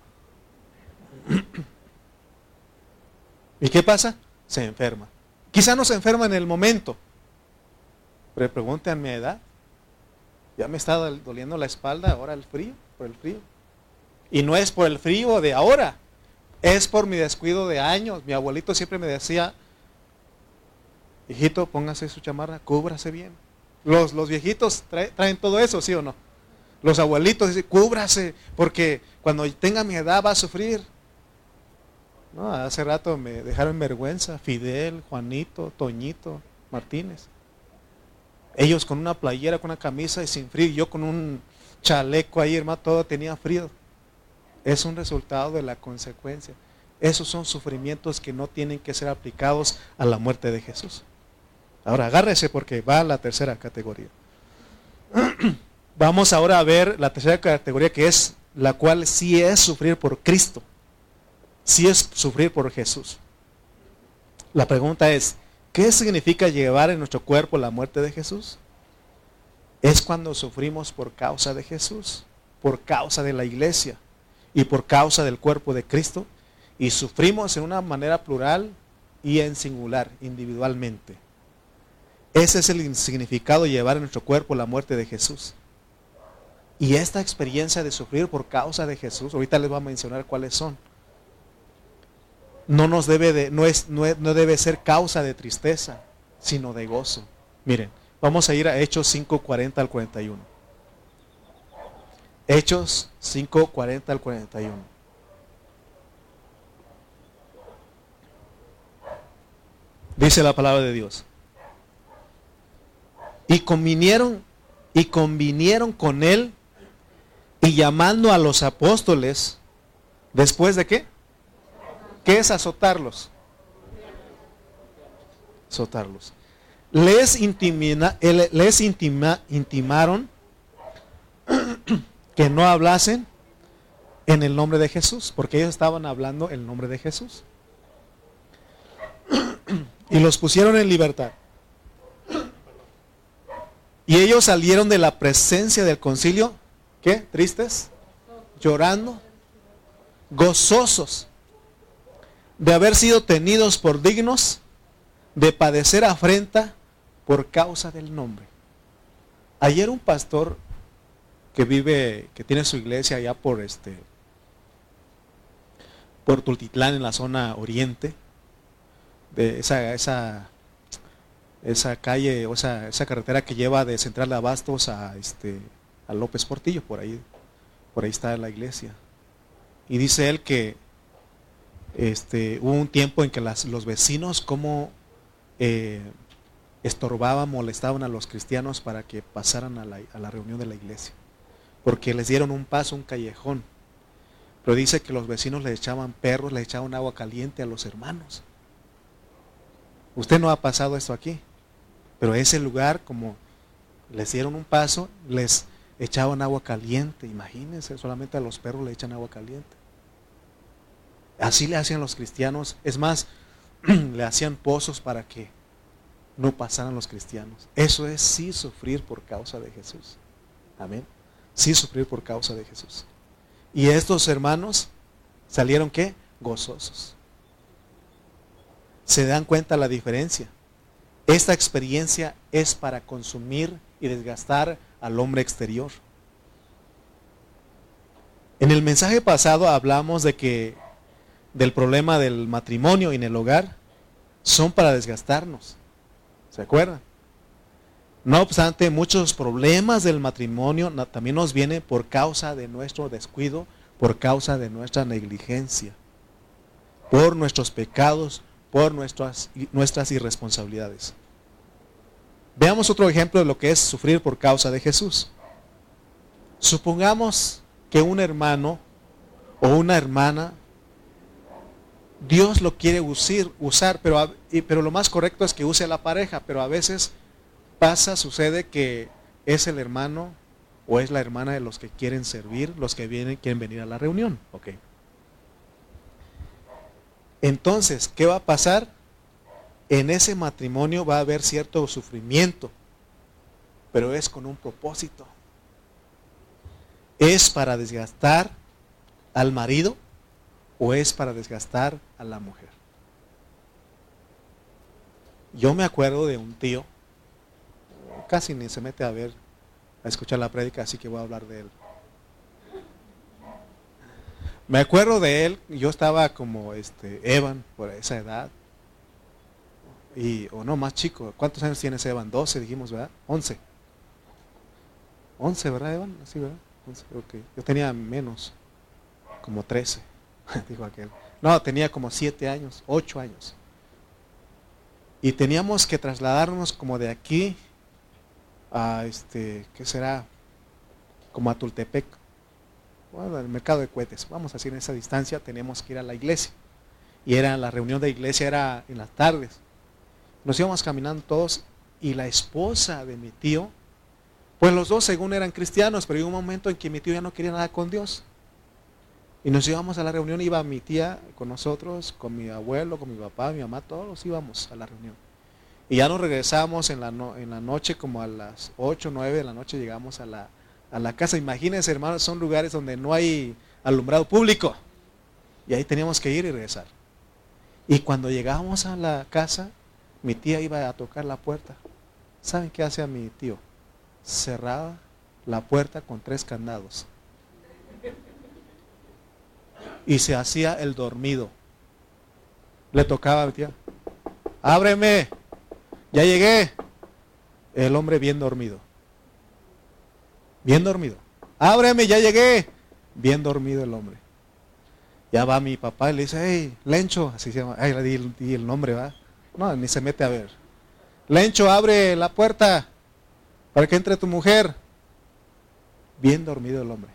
¿Y qué pasa? Se enferma. Quizá no se enferma en el momento, pero pregunte a mi edad. Ya me está doliendo la espalda ahora el frío, por el frío. Y no es por el frío de ahora, es por mi descuido de años. Mi abuelito siempre me decía, hijito, póngase su chamarra, cúbrase bien. Los, los viejitos traen, todo eso, ¿sí o no? Los abuelitos dicen, cúbrase, porque cuando tenga mi edad va a sufrir. No, hace rato me dejaron vergüenza, Fidel, Juanito, Toñito, Martínez. Ellos con una playera, con una camisa y sin frío, yo con un chaleco ahí, hermano, todo tenía frío. Es un resultado de la consecuencia. Esos son sufrimientos que no tienen que ser aplicados a la muerte de Jesús. Ahora agárrese porque va a la tercera categoría. Vamos ahora a ver la tercera categoría que es la cual sí es sufrir por Cristo. Sí es sufrir por Jesús. La pregunta es, ¿qué significa llevar en nuestro cuerpo la muerte de Jesús? Es cuando sufrimos por causa de Jesús, por causa de la iglesia y por causa del cuerpo de Cristo y sufrimos en una manera plural y en singular, individualmente. Ese es el significado de llevar en nuestro cuerpo la muerte de Jesús. Y esta experiencia de sufrir por causa de Jesús, ahorita les voy a mencionar cuáles son. No nos debe de, no, es, no, no debe ser causa de tristeza, sino de gozo. Miren, vamos a ir a Hechos 5, 40 al 41. Hechos 5, 40 al 41. Dice la palabra de Dios. Y convinieron, y convinieron con él y llamando a los apóstoles, después de qué? ¿Qué es azotarlos? Azotarlos. Les, les intimaron que no hablasen en el nombre de Jesús, porque ellos estaban hablando el nombre de Jesús. Y los pusieron en libertad. Y ellos salieron de la presencia del concilio, ¿qué? Tristes, llorando, gozosos de haber sido tenidos por dignos de padecer afrenta por causa del nombre. Ayer un pastor que vive, que tiene su iglesia allá por este, por Tultitlán en la zona oriente, de esa, esa, esa calle, o esa, esa carretera que lleva de Central de Abastos a este, a López Portillo, por ahí, por ahí está la iglesia. Y dice él que este, hubo un tiempo en que los vecinos como eh, estorbaban, molestaban a los cristianos para que pasaran a la reunión de la iglesia porque les dieron un paso, un callejón. Pero dice que los vecinos le echaban perros, le echaban agua caliente a los hermanos. Usted no ha pasado esto aquí, pero ese lugar, como les dieron un paso, les echaban agua caliente. Imagínense, solamente a los perros le echan agua caliente. Así le hacían los cristianos. Es más, le hacían pozos para que no pasaran los cristianos. Eso es sí sufrir por causa de Jesús. Amén sí sufrir por causa de Jesús. Y estos hermanos salieron qué? Gozosos. ¿Se dan cuenta la diferencia? Esta experiencia es para consumir y desgastar al hombre exterior. En el mensaje pasado hablamos de que del problema del matrimonio y en el hogar son para desgastarnos. ¿Se acuerdan? No obstante, muchos problemas del matrimonio también nos vienen por causa de nuestro descuido, por causa de nuestra negligencia, por nuestros pecados, por nuestras, nuestras irresponsabilidades. Veamos otro ejemplo de lo que es sufrir por causa de Jesús. Supongamos que un hermano o una hermana, Dios lo quiere usar, pero, lo más correcto es que use a la pareja, pero a veces pasa, sucede que es el hermano o es la hermana de los que quieren servir, los que vienen, quieren venir a la reunión. Ok. Entonces, ¿qué va a pasar? En ese matrimonio va a haber cierto sufrimiento, pero es con un propósito. ¿Es para desgastar al marido o es para desgastar a la mujer? Yo me acuerdo de un tío, casi ni se mete a ver, a escuchar la prédica, así que voy a hablar de él. Me acuerdo de él, yo estaba como este Evan por esa edad. Y, o no, más chico. ¿Cuántos años tienes Evan? 12, dijimos, ¿verdad? 11. 11, ¿verdad, Evan? Sí, ¿verdad? 11, ok. Yo tenía menos, como 13, dijo aquel. No, tenía como 7 años, 8 años. Y teníamos que trasladarnos como de aquí a este, ¿qué será? Como a Tultepec bueno, el mercado de cohetes, vamos a decir en esa distancia, tenemos que ir a la iglesia. Y era la reunión de iglesia era en las tardes. Nos íbamos caminando todos y la esposa de mi tío, pues los dos según eran cristianos, pero hubo un momento en que mi tío ya no quería nada con Dios. Y nos íbamos a la reunión, iba mi tía con nosotros, con mi abuelo, con mi papá, mi mamá, todos íbamos a la reunión. Y ya nos regresamos en la, en la noche, como a las 8 o 9 de la noche llegamos a la, a la casa. Imagínense, hermanos, son lugares donde no hay alumbrado público. Y ahí teníamos que ir y regresar. Y cuando llegábamos a la casa, mi tía iba a tocar la puerta. ¿Saben qué hace mi tío? Cerraba la puerta con tres candados. Y se hacía el dormido. Le tocaba a mi tía. Ábreme. Ya llegué. El hombre bien dormido. Bien dormido. Ábreme, ya llegué. Bien dormido el hombre. Ya va mi papá y le dice, hey, Lencho, así se llama, ay, le di, el nombre, va. No, ni se mete a ver. Lencho, abre la puerta para que entre tu mujer. Bien dormido el hombre.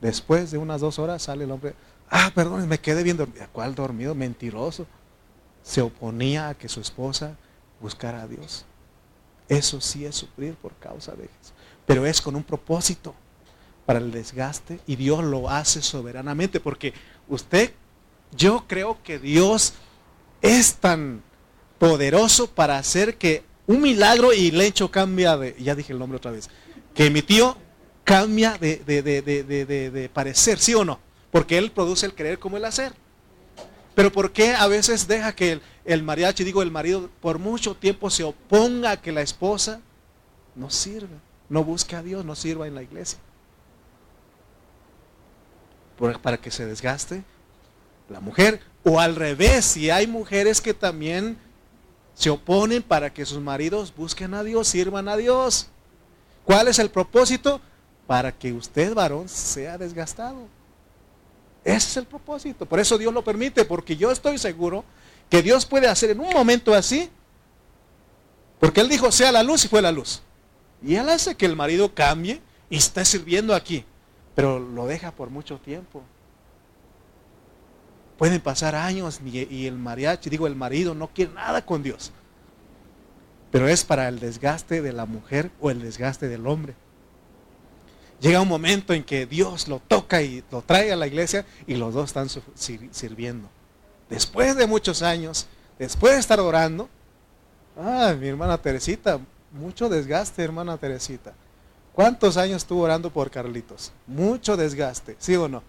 Después de unas dos horas sale el hombre, ah, perdón, me quedé bien dormido. ¿Cuál dormido? Mentiroso. Se oponía a que su esposa buscara a Dios. Eso sí es sufrir por causa de Jesús pero es con un propósito para el desgaste y Dios lo hace soberanamente porque usted, yo creo que Dios es tan poderoso para hacer que un milagro y Lencho cambia de, ya dije el nombre otra vez, que mi tío cambia de, de, parecer, ¿sí o no? Porque él produce el creer como el hacer. Pero ¿por qué a veces deja que el, el mariachi, digo el marido, por mucho tiempo se oponga a que la esposa no sirva? no busque a Dios, no sirva en la iglesia. Para que se desgaste la mujer. O al revés, si hay mujeres que también se oponen para que sus maridos busquen a Dios, sirvan a Dios. ¿Cuál es el propósito? Para que usted, varón, sea desgastado. Ese es el propósito. Por eso Dios lo permite, porque yo estoy seguro que Dios puede hacer en un momento así. Porque Él dijo, sea la luz y fue la luz. Y él hace que el marido cambie y está sirviendo aquí, pero lo deja por mucho tiempo. Pueden pasar años y el mariachi, digo, el marido no quiere nada con Dios. Pero es para el desgaste de la mujer o el desgaste del hombre. Llega un momento en que Dios lo toca y lo trae a la iglesia y los dos están sirviendo. Después de muchos años, después de estar orando, ah, mi hermana Teresita mucho desgaste, hermana Teresita. ¿Cuántos años estuvo orando por Carlitos? Mucho desgaste, ¿sí o no?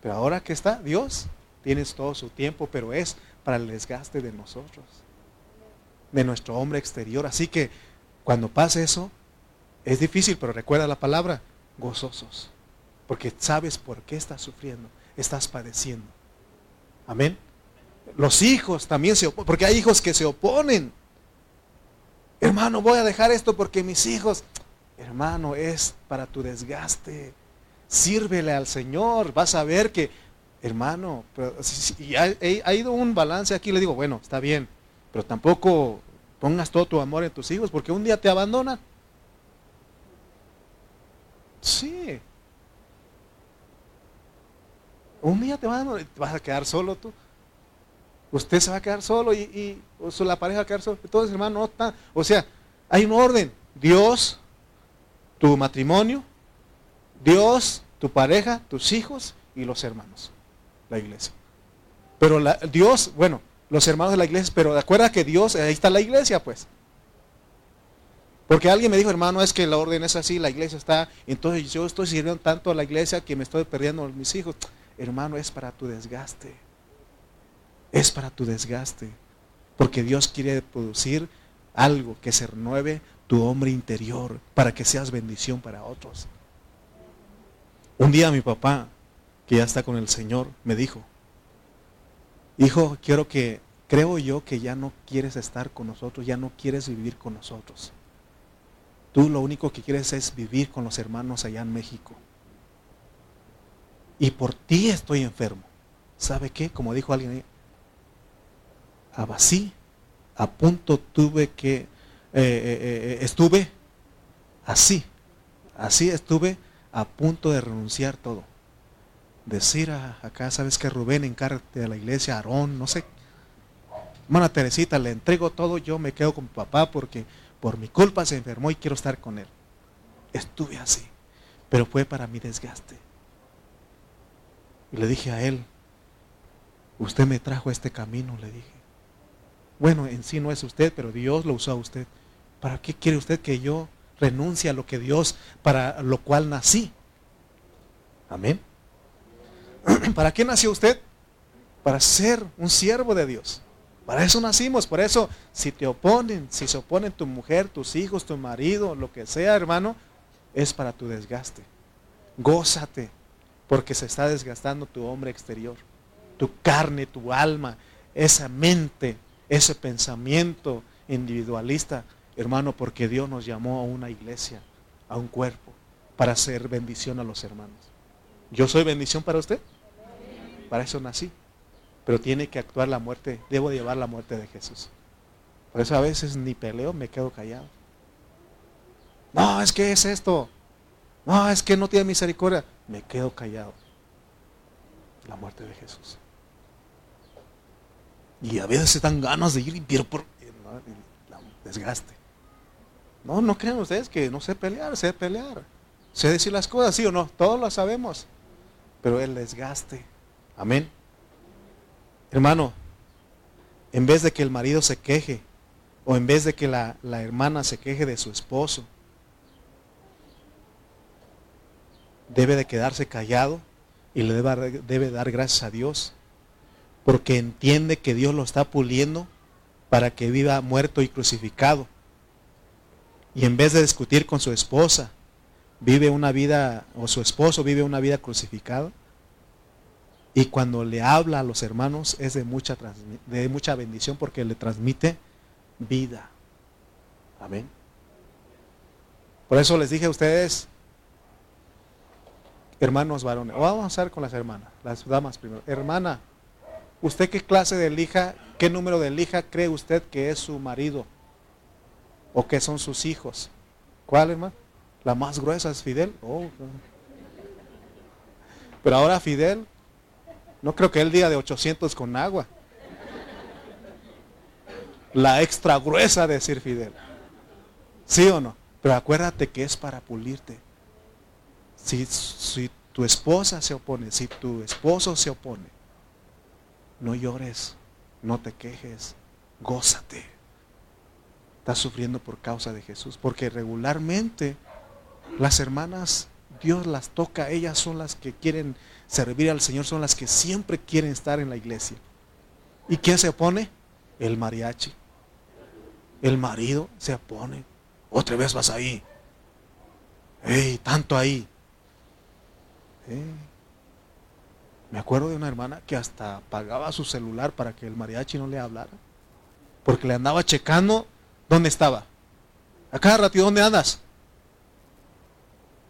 Pero ahora que está Dios, tienes todo su tiempo, pero es para el desgaste de nosotros, de nuestro hombre exterior. Así que cuando pase eso, es difícil, pero recuerda la palabra, gozosos, porque sabes por qué estás sufriendo, estás padeciendo. Amén. Los hijos también se oponen, porque hay hijos que se oponen hermano, voy a dejar esto porque mis hijos, hermano, es para tu desgaste. Sírvele al Señor, vas a ver que, hermano, y ha, ido un balance aquí, le digo, bueno, está bien, pero tampoco pongas todo tu amor en tus hijos porque un día te abandonan. Sí. Un día te vas a quedar solo tú usted se va a quedar solo y, la pareja va a quedar solo. Entonces, hermano, no está. O sea, hay un orden. Dios, tu matrimonio, Dios, tu pareja, tus hijos y los hermanos, la iglesia. Pero Dios, bueno, los hermanos de la iglesia, pero acuerda que Dios, ahí está la iglesia, pues. Porque alguien me dijo, hermano, es que la orden es así, la iglesia está, entonces yo estoy sirviendo tanto a la iglesia que me estoy perdiendo a mis hijos. Hermano, es para tu desgaste. Es para tu desgaste. Porque Dios quiere producir algo que se renueve tu hombre interior para que seas bendición para otros. Un día mi papá, que ya está con el Señor, me dijo, hijo, quiero que, creo yo que ya no quieres estar con nosotros, ya no quieres vivir con nosotros. Tú lo único que quieres es vivir con los hermanos allá en México. Y por ti estoy enfermo. ¿Sabe qué? Como dijo alguien ahí, así, a punto tuve que, eh, eh, eh, estuve así, así estuve a punto de renunciar todo. Decir acá, ¿sabes que Rubén, encárgate a la iglesia, Aarón, no sé. Hermana Teresita, le entrego todo, yo me quedo con papá porque por mi culpa se enfermó y quiero estar con él. Estuve así, pero fue para mi desgaste. Y le dije a él, usted me trajo a este camino, le dije. Bueno, en sí no es usted, pero Dios lo usó a usted. ¿Para qué quiere usted que yo renuncie a lo que Dios, para lo cual nací? Amén. ¿Para qué nació usted? Para ser un siervo de Dios. Para eso nacimos, por eso si te oponen, si se oponen tu mujer, tus hijos, tu marido, lo que sea, hermano, es para tu desgaste. Gózate, porque se está desgastando tu hombre exterior, tu carne, tu alma, esa mente, ese pensamiento individualista, hermano, porque Dios nos llamó a una iglesia, a un cuerpo, para hacer bendición a los hermanos. ¿Yo soy bendición para usted? Para eso nací pero tiene que actuar la muerte, debo llevar la muerte de Jesús. Por eso a veces ni peleo, me quedo callado. No, es que es esto. No, es que no tiene misericordia. Me quedo callado. La muerte de Jesús. Y a veces se dan ganas de ir, pero por desgaste. No, no crean ustedes que no sé pelear, sé pelear. Sé decir las cosas, sí o no, todos lo sabemos. Pero el desgaste. Amén. Hermano, en vez de que el marido se queje, o en vez de que la, hermana se queje de su esposo, debe de quedarse callado y le debe, debe, dar gracias a Dios, porque entiende que Dios lo está puliendo para que viva muerto y crucificado. Y en vez de discutir con su esposa, vive una vida, o su esposo vive una vida crucificada, y cuando le habla a los hermanos es de mucha, de mucha bendición porque le transmite vida. Amén. Por eso les dije a ustedes, hermanos varones, vamos a empezar con las hermanas, las damas primero. Hermana, ¿usted qué clase de lija, qué número de lija cree usted que es su marido? ¿O que son sus hijos? ¿Cuál, hermano? La más gruesa es Fidel. Oh, Pero ahora Fidel no creo que él diga de 800 con agua. La extra gruesa de decir Fidel. ¿Sí o no? Pero acuérdate que es para pulirte. Si, si tu esposa se opone, si tu esposo se opone, no llores, no te quejes, gózate. Estás sufriendo por causa de Jesús, porque regularmente las hermanas, Dios las toca, ellas son las que quieren servir al Señor son las que siempre quieren estar en la iglesia. ¿Y quién se opone? El mariachi. El marido se opone. Otra vez vas ahí. ¡Ey! Tanto ahí. Me acuerdo de una hermana que hasta apagaba su celular para que el mariachi no le hablara. Porque le andaba checando dónde estaba. Acá ratito, ¿dónde andas?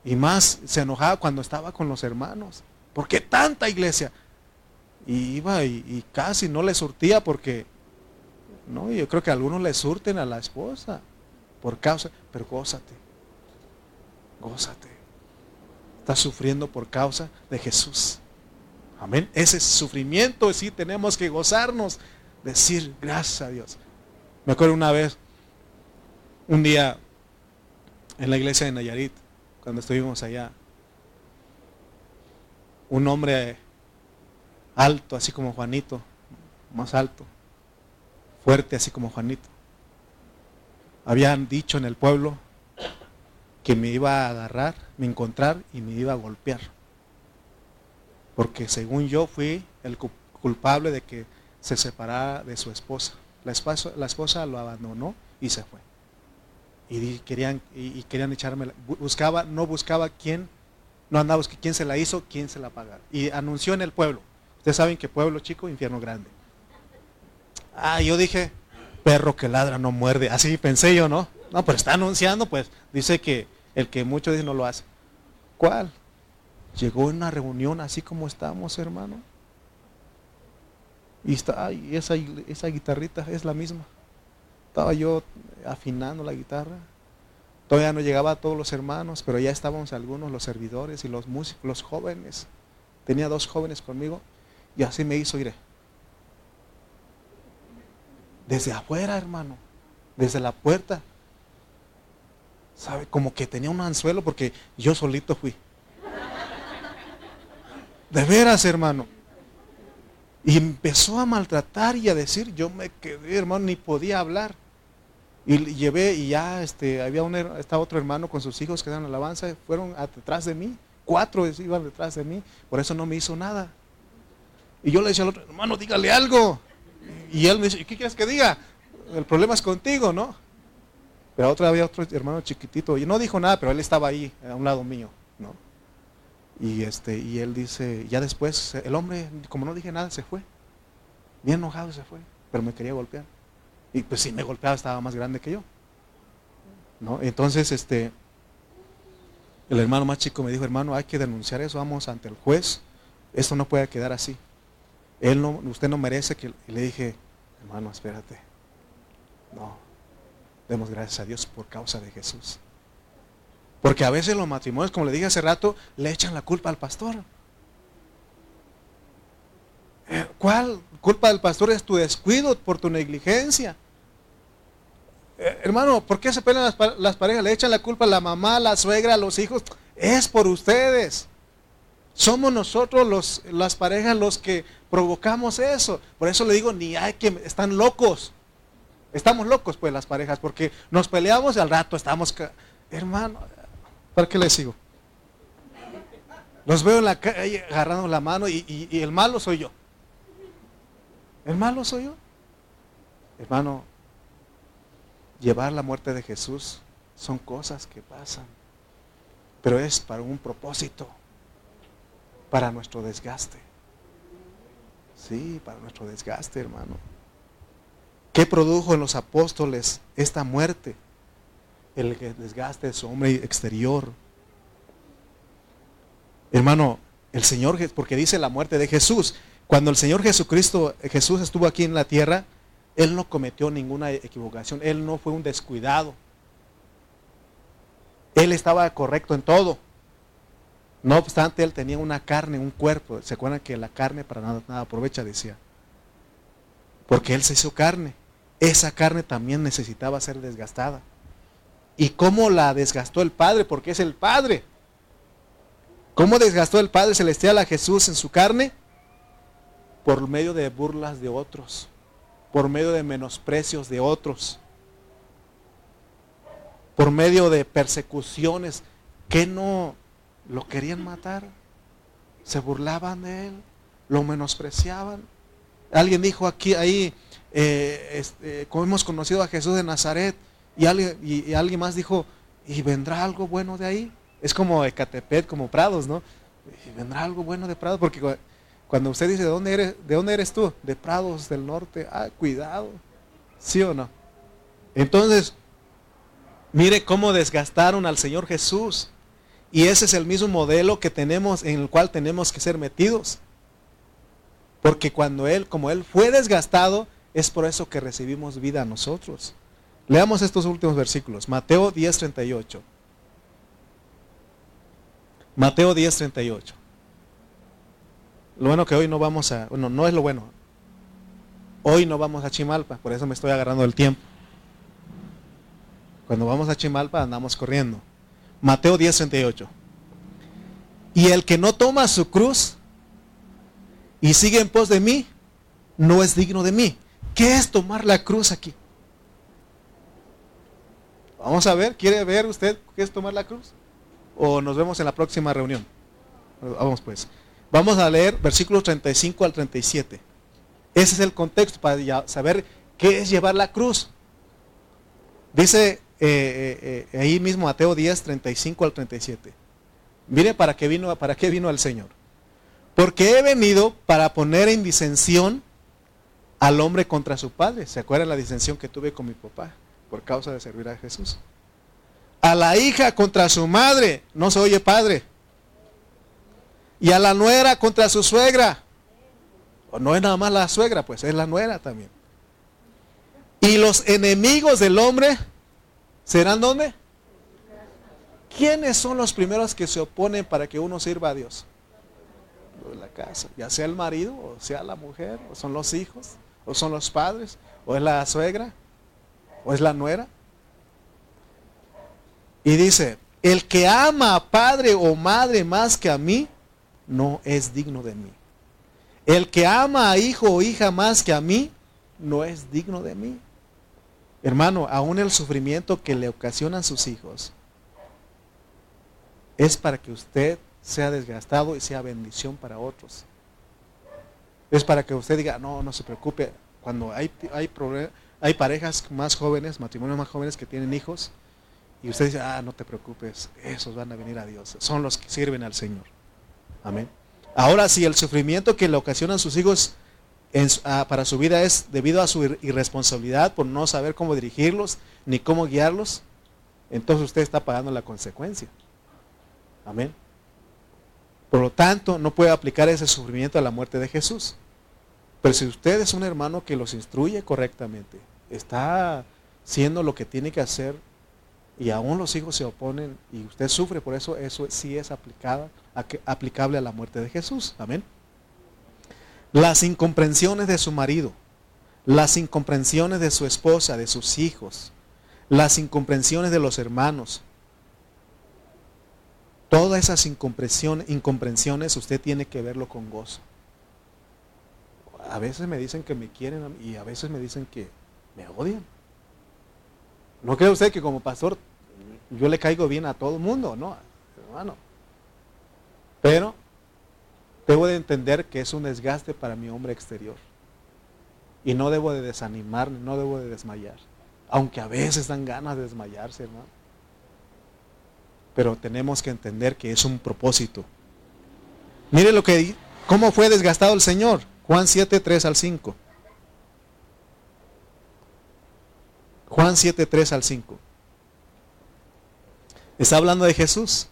Y más se enojaba cuando estaba con los hermanos. ¿Por qué tanta iglesia? Y iba y, casi no le surtía porque, no, yo creo que algunos le surten a la esposa por causa, pero gózate, gózate. Estás sufriendo por causa de Jesús. Amén. Ese sufrimiento sí tenemos que gozarnos, decir gracias a Dios. Me acuerdo una vez, un día en la iglesia de Nayarit, cuando estuvimos allá, un hombre alto, así como Juanito, más alto, fuerte así como Juanito. Habían dicho en el pueblo que me iba a agarrar, me encontrar y me iba a golpear. Porque según yo fui el culpable de que se separara de su esposa. La esposa, la esposa lo abandonó y se fue. Y querían, y, querían echarme, buscaba, no buscaba quién, no andaba buscando quién se la hizo, quién se la pagara. Y anunció en el pueblo. Ustedes saben que pueblo chico, infierno grande. Ah, yo dije, perro que ladra no muerde. Así pensé yo, ¿no? No, pero está anunciando, pues dice que el que mucho dice no lo hace. ¿Cuál? Llegó en una reunión así como estamos, hermano. Y está, ay, esa, esa guitarrita es la misma. Estaba yo afinando la guitarra. Todavía no llegaba a todos los hermanos, pero ya estábamos algunos, los servidores y los músicos, los jóvenes. Tenía dos jóvenes conmigo y así me hizo ir. Desde afuera, hermano, desde la puerta. ¿Sabe? Como que tenía un anzuelo porque yo solito fui. De veras, hermano. Y empezó a maltratar y a decir, yo me quedé, hermano, ni podía hablar. Y llevé, y ya este, había un, estaba otro hermano con sus hijos que daban alabanza, fueron detrás de mí, cuatro iban detrás de mí, por eso no me hizo nada. Y yo le decía al otro, hermano, dígale algo. Y él me dice, ¿qué quieres que diga? El problema es contigo, ¿no? Pero otra había otro hermano chiquitito, y no dijo nada, pero él estaba ahí, a un lado mío, ¿no? Y, este, y él dice, ya después, el hombre, como no dije nada, se fue. Bien enojado se fue, pero me quería golpear. Y pues si me golpeaba estaba más grande que yo. ¿No? Entonces, este, el hermano más chico me dijo, hermano, hay que denunciar eso, vamos ante el juez, esto no puede quedar así. Él no, usted no merece que... Y le dije, hermano, espérate. No, demos gracias a Dios por causa de Jesús. Porque a veces los matrimonios, como le dije hace rato, le echan la culpa al pastor. Eh, ¿Cuál culpa del pastor es tu descuido por tu negligencia? Eh, hermano, ¿por qué se pelean las, parejas? Le echan la culpa a la mamá, a la suegra, a los hijos. Es por ustedes. Somos nosotros los, las parejas los que provocamos eso. Por eso le digo, ni hay que, están locos. Estamos locos pues las parejas, porque nos peleamos y al rato estamos, hermano, ¿Para qué le sigo? Los veo en la calle agarrando la mano y, el malo soy yo. ¿El malo soy yo? Hermano, llevar la muerte de Jesús son cosas que pasan, pero es para un propósito, para nuestro desgaste. Sí, para nuestro desgaste, hermano. ¿Qué produjo en los apóstoles esta muerte? el desgaste de su hombre exterior. Hermano, el Señor, porque dice la muerte de Jesús, cuando el Señor Jesucristo, Jesús estuvo aquí en la tierra, Él no cometió ninguna equivocación, Él no fue un descuidado. Él estaba correcto en todo. No obstante, Él tenía una carne, un cuerpo. ¿Se acuerdan que la carne para nada, nada aprovecha? Decía. Porque Él se hizo carne. Esa carne también necesitaba ser desgastada y cómo la desgastó el Padre, porque es el Padre. ¿Cómo desgastó el Padre Celestial a Jesús en su carne? Por medio de burlas de otros, por medio de menosprecios de otros, por medio de persecuciones que no lo querían matar, se burlaban de él, lo menospreciaban. Alguien dijo aquí, ahí, eh, este, como hemos conocido a Jesús de Nazaret, y alguien, y, alguien más dijo, ¿y vendrá algo bueno de ahí? Es como Ecatepet, como Prados, ¿no? ¿Y vendrá algo bueno de Prados? Porque cuando usted dice, ¿de dónde eres, ¿de dónde eres tú? De Prados del Norte. Ah, cuidado. ¿Sí o no? Entonces, mire cómo desgastaron al Señor Jesús. Y ese es el mismo modelo que tenemos, en el cual tenemos que ser metidos. Porque cuando Él, como Él fue desgastado, es por eso que recibimos vida a nosotros. Leamos estos últimos versículos. Mateo 10:38. Mateo 10:38. Lo bueno que hoy no vamos a, bueno, no es lo bueno. Hoy no vamos a Chimalpa, por eso me estoy agarrando el tiempo. Cuando vamos a Chimalpa andamos corriendo. Mateo 10:38. Y el que no toma su cruz y sigue en pos de mí, no es digno de mí. ¿Qué es tomar la cruz aquí? Vamos a ver, ¿quiere ver usted qué es tomar la cruz? ¿O nos vemos en la próxima reunión? Vamos pues. Vamos a leer versículos 35 al 37. Ese es el contexto para saber qué es llevar la cruz. Dice eh, eh, eh, ahí mismo Mateo 10, 35 al 37. Mire para qué vino, para qué vino el Señor. Porque he venido para poner en disensión al hombre contra su padre. ¿Se acuerdan la disensión que tuve con mi papá por causa de servir a Jesús? A la hija contra su madre, no se oye padre. Y a la nuera contra su suegra. O no es nada más la suegra, pues es la nuera también. Y los enemigos del hombre serán dónde? ¿Quiénes son los primeros que se oponen para que uno sirva a Dios? la casa, ya sea el marido, o sea la mujer, o son los hijos, o son los padres, o es la suegra, o es la nuera. Y dice, el que ama a padre o madre más que a mí, no es digno de mí. El que ama a hijo o hija más que a mí, no es digno de mí. Hermano, aún el sufrimiento que le ocasionan sus hijos es para que usted sea desgastado y sea bendición para otros. Es para que usted diga, no, no se preocupe. Cuando hay, hay, hay parejas más jóvenes, matrimonios más jóvenes que tienen hijos, y usted dice, ah, no te preocupes, esos van a venir a Dios. Son los que sirven al Señor. Amén. Ahora, si el sufrimiento que le ocasionan sus hijos ah, para su vida es debido a su irresponsabilidad por no saber cómo dirigirlos ni cómo guiarlos, entonces usted está pagando la consecuencia. Amén. Por lo tanto, no puede aplicar ese sufrimiento a la muerte de Jesús. Pero si usted es un hermano que los instruye correctamente, está haciendo lo que tiene que hacer y aún los hijos se oponen y usted sufre por eso, eso sí es aplicada, aplicable a la muerte de Jesús. Amén. Las incomprensiones de su marido, las incomprensiones de su esposa, de sus hijos, las incomprensiones de los hermanos, Todas esas incomprensiones usted tiene que verlo con gozo. A veces me dicen que me quieren y a veces me dicen que me odian. ¿No cree usted que como pastor yo le caigo bien a todo el mundo? No, hermano. Pero debo de entender que es un desgaste para mi hombre exterior. Y no debo de desanimarme, no debo de desmayar. Aunque a veces dan ganas de desmayarse, hermano pero tenemos que entender que es un propósito. Mire lo que cómo fue desgastado el Señor. Juan 7, 3 al 5. Juan 7, 3 al 5. Está hablando de Jesús.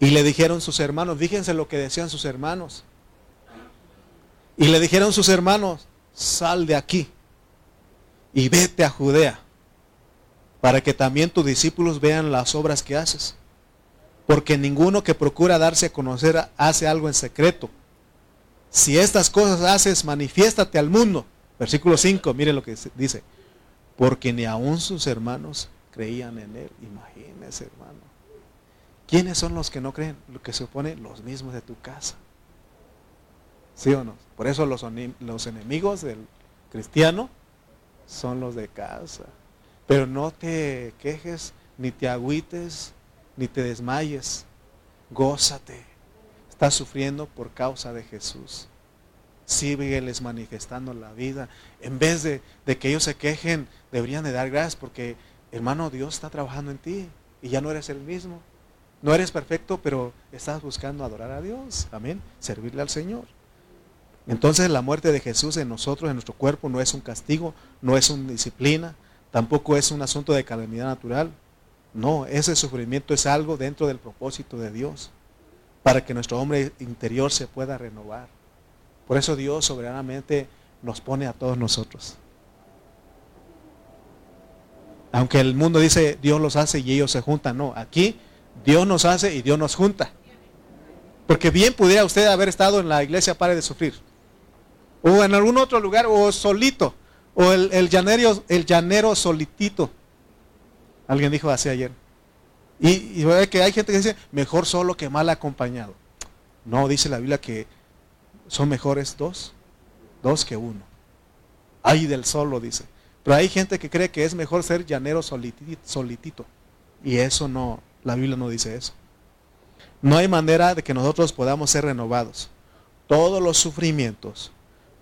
Y le dijeron sus hermanos, fíjense lo que decían sus hermanos. Y le dijeron sus hermanos, sal de aquí y vete a Judea para que también tus discípulos vean las obras que haces. Porque ninguno que procura darse a conocer hace algo en secreto. Si estas cosas haces, manifiéstate al mundo. Versículo 5, mire lo que dice. Porque ni aun sus hermanos creían en él. Imagínese, hermano. ¿Quiénes son los que no creen? Lo que se opone, los mismos de tu casa. ¿Sí o no? Por eso los, enemigos del cristiano son los de casa. Pero no te quejes, ni te agüites, ni te desmayes. Gózate. Estás sufriendo por causa de Jesús. Sígueles manifestando la vida. En vez de, que ellos se quejen, deberían de dar gracias porque, hermano, Dios está trabajando en ti y ya no eres el mismo. No eres perfecto, pero estás buscando adorar a Dios. Amén. Servirle al Señor. Entonces la muerte de Jesús en nosotros, en nuestro cuerpo, no es un castigo, no es una disciplina, Tampoco es un asunto de calamidad natural. No, ese sufrimiento es algo dentro del propósito de Dios, para que nuestro hombre interior se pueda renovar. Por eso Dios soberanamente nos pone a todos nosotros. Aunque el mundo dice Dios los hace y ellos se juntan, no, aquí Dios nos hace y Dios nos junta. Porque bien pudiera usted haber estado en la iglesia para de sufrir. O en algún otro lugar o solito. O el, llanero, el llanero solitito. Alguien dijo así ayer. Y, y que hay gente que dice, mejor solo que mal acompañado. No, dice la Biblia que son mejores dos, dos que uno. Ay del solo, dice. Pero hay gente que cree que es mejor ser llanero solitito. Y eso no, la Biblia no dice eso. No hay manera de que nosotros podamos ser renovados. Todos los sufrimientos,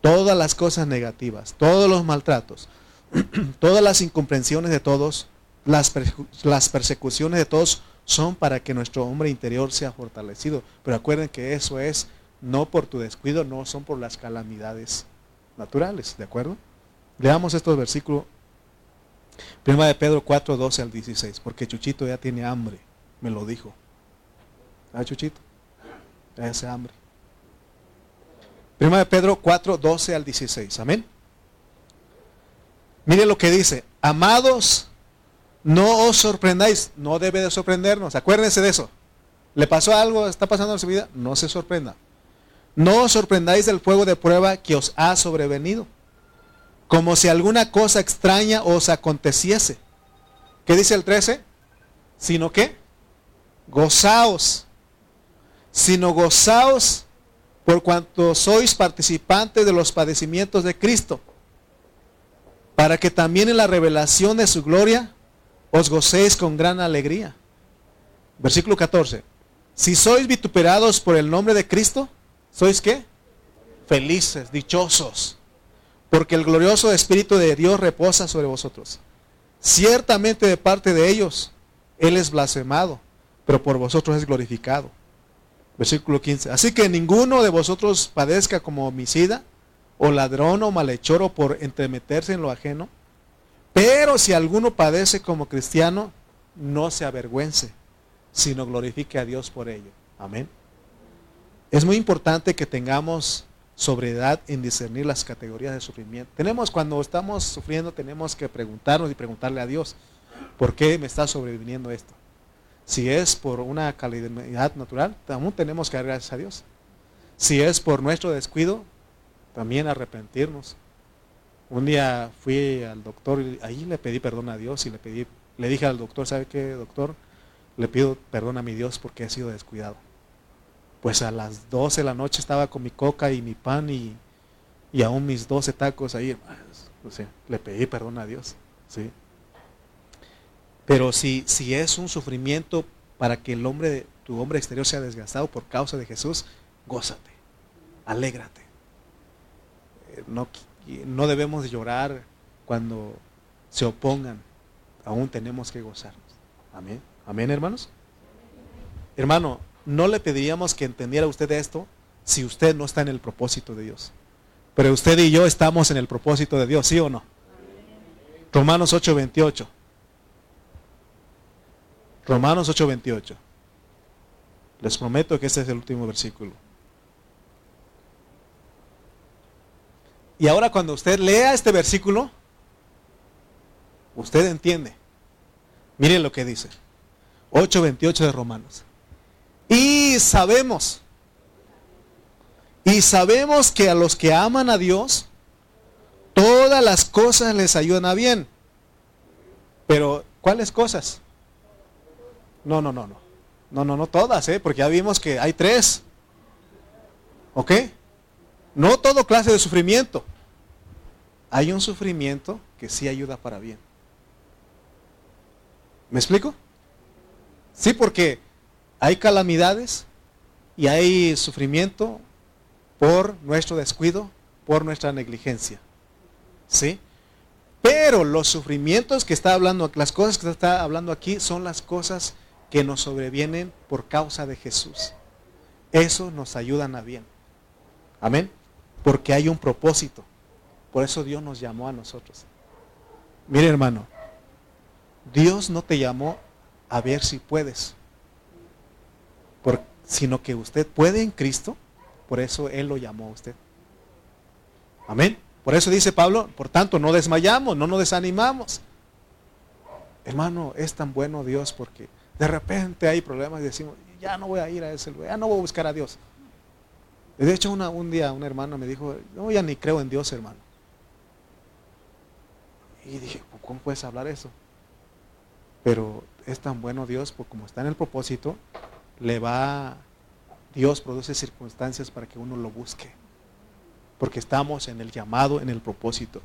todas las cosas negativas, todos los maltratos, todas las incomprensiones de todos, las, las persecuciones de todos son para que nuestro hombre interior sea fortalecido. Pero acuerden que eso es no por tu descuido, no son por las calamidades naturales, ¿de acuerdo? Leamos estos versículos. Prima de Pedro 4, 12 al 16, porque Chuchito ya tiene hambre, me lo dijo. ¿Ah, Chuchito? Hace hambre. Prima de Pedro 4, 12 al 16, amén. Mire lo que dice, amados, no os sorprendáis, no debe de sorprendernos, acuérdense de eso. ¿Le pasó algo? ¿Está pasando en su vida? No se sorprenda. No os sorprendáis del fuego de prueba que os ha sobrevenido como si alguna cosa extraña os aconteciese. ¿Qué dice el 13? Sino que, gozaos, sino gozaos por cuanto sois participantes de los padecimientos de Cristo, para que también en la revelación de su gloria os gocéis con gran alegría. Versículo 14. Si sois vituperados por el nombre de Cristo, ¿sois qué? Felices, dichosos porque el glorioso Espíritu de Dios reposa sobre vosotros. Ciertamente de parte de ellos, Él es blasfemado, pero por vosotros es glorificado. Versículo 15. Así que ninguno de vosotros padezca como homicida, o ladrón, o malhechor, o por entremeterse en lo ajeno. Pero si alguno padece como cristiano, no se avergüence, sino glorifique a Dios por ello. Amén. Es muy importante que tengamos sobriedad en discernir las categorías de sufrimiento. Tenemos, cuando estamos sufriendo, tenemos que preguntarnos y preguntarle a Dios, ¿por qué me está sobreviniendo esto? Si es por una calidad natural, también tenemos que dar gracias a Dios. Si es por nuestro descuido, también arrepentirnos. Un día fui al doctor y ahí le pedí perdón a Dios y le pedí, le dije al doctor, ¿sabe qué, doctor? Le pido perdón a mi Dios porque he sido descuidado pues a las 12 de la noche estaba con mi coca y mi pan y, aún mis 12 tacos ahí. le pedí perdón a Dios. ¿sí? Pero si, si es un sufrimiento para que el hombre, tu hombre exterior sea desgastado por causa de Jesús, gózate, alégrate. Eh, no, no debemos llorar cuando se opongan, aún tenemos que gozarnos. Amén. Amén, hermanos. Hermano, no le pediríamos que entendiera usted esto si usted no está en el propósito de Dios. Pero usted y yo estamos en el propósito de Dios, ¿sí o no? Romanos 8:28. Romanos 8:28. Les prometo que ese es el último versículo. Y ahora cuando usted lea este versículo, usted entiende. Miren lo que dice. 8:28 de Romanos. Y sabemos, y sabemos que a los que aman a Dios, todas las cosas les ayudan a bien. Pero, ¿cuáles cosas? No, no, no, no. No, no, no todas, ¿eh? porque ya vimos que hay tres. ¿Ok? No todo clase de sufrimiento. Hay un sufrimiento que sí ayuda para bien. ¿Me explico? Sí, porque hay calamidades y hay sufrimiento por nuestro descuido, por nuestra negligencia. ¿Sí? Pero los sufrimientos que está hablando, las cosas que está hablando aquí son las cosas que nos sobrevienen por causa de Jesús. Eso nos ayudan a bien. Amén. Porque hay un propósito. Por eso Dios nos llamó a nosotros. Mire hermano, Dios no te llamó a ver si puedes sino que usted puede en Cristo, por eso Él lo llamó a usted. Amén. Por eso dice Pablo, por tanto, no desmayamos, no nos desanimamos. Hermano, es tan bueno Dios porque de repente hay problemas y decimos, ya no voy a ir a ese lugar, ya no voy a buscar a Dios. De hecho, un día una hermana me dijo, no, ya ni creo en Dios, hermano. Y dije, ¿cómo puedes hablar eso? Pero es tan bueno Dios, porque como está en el propósito, le va, Dios produce circunstancias para que uno lo busque. Porque estamos en el llamado, en el propósito.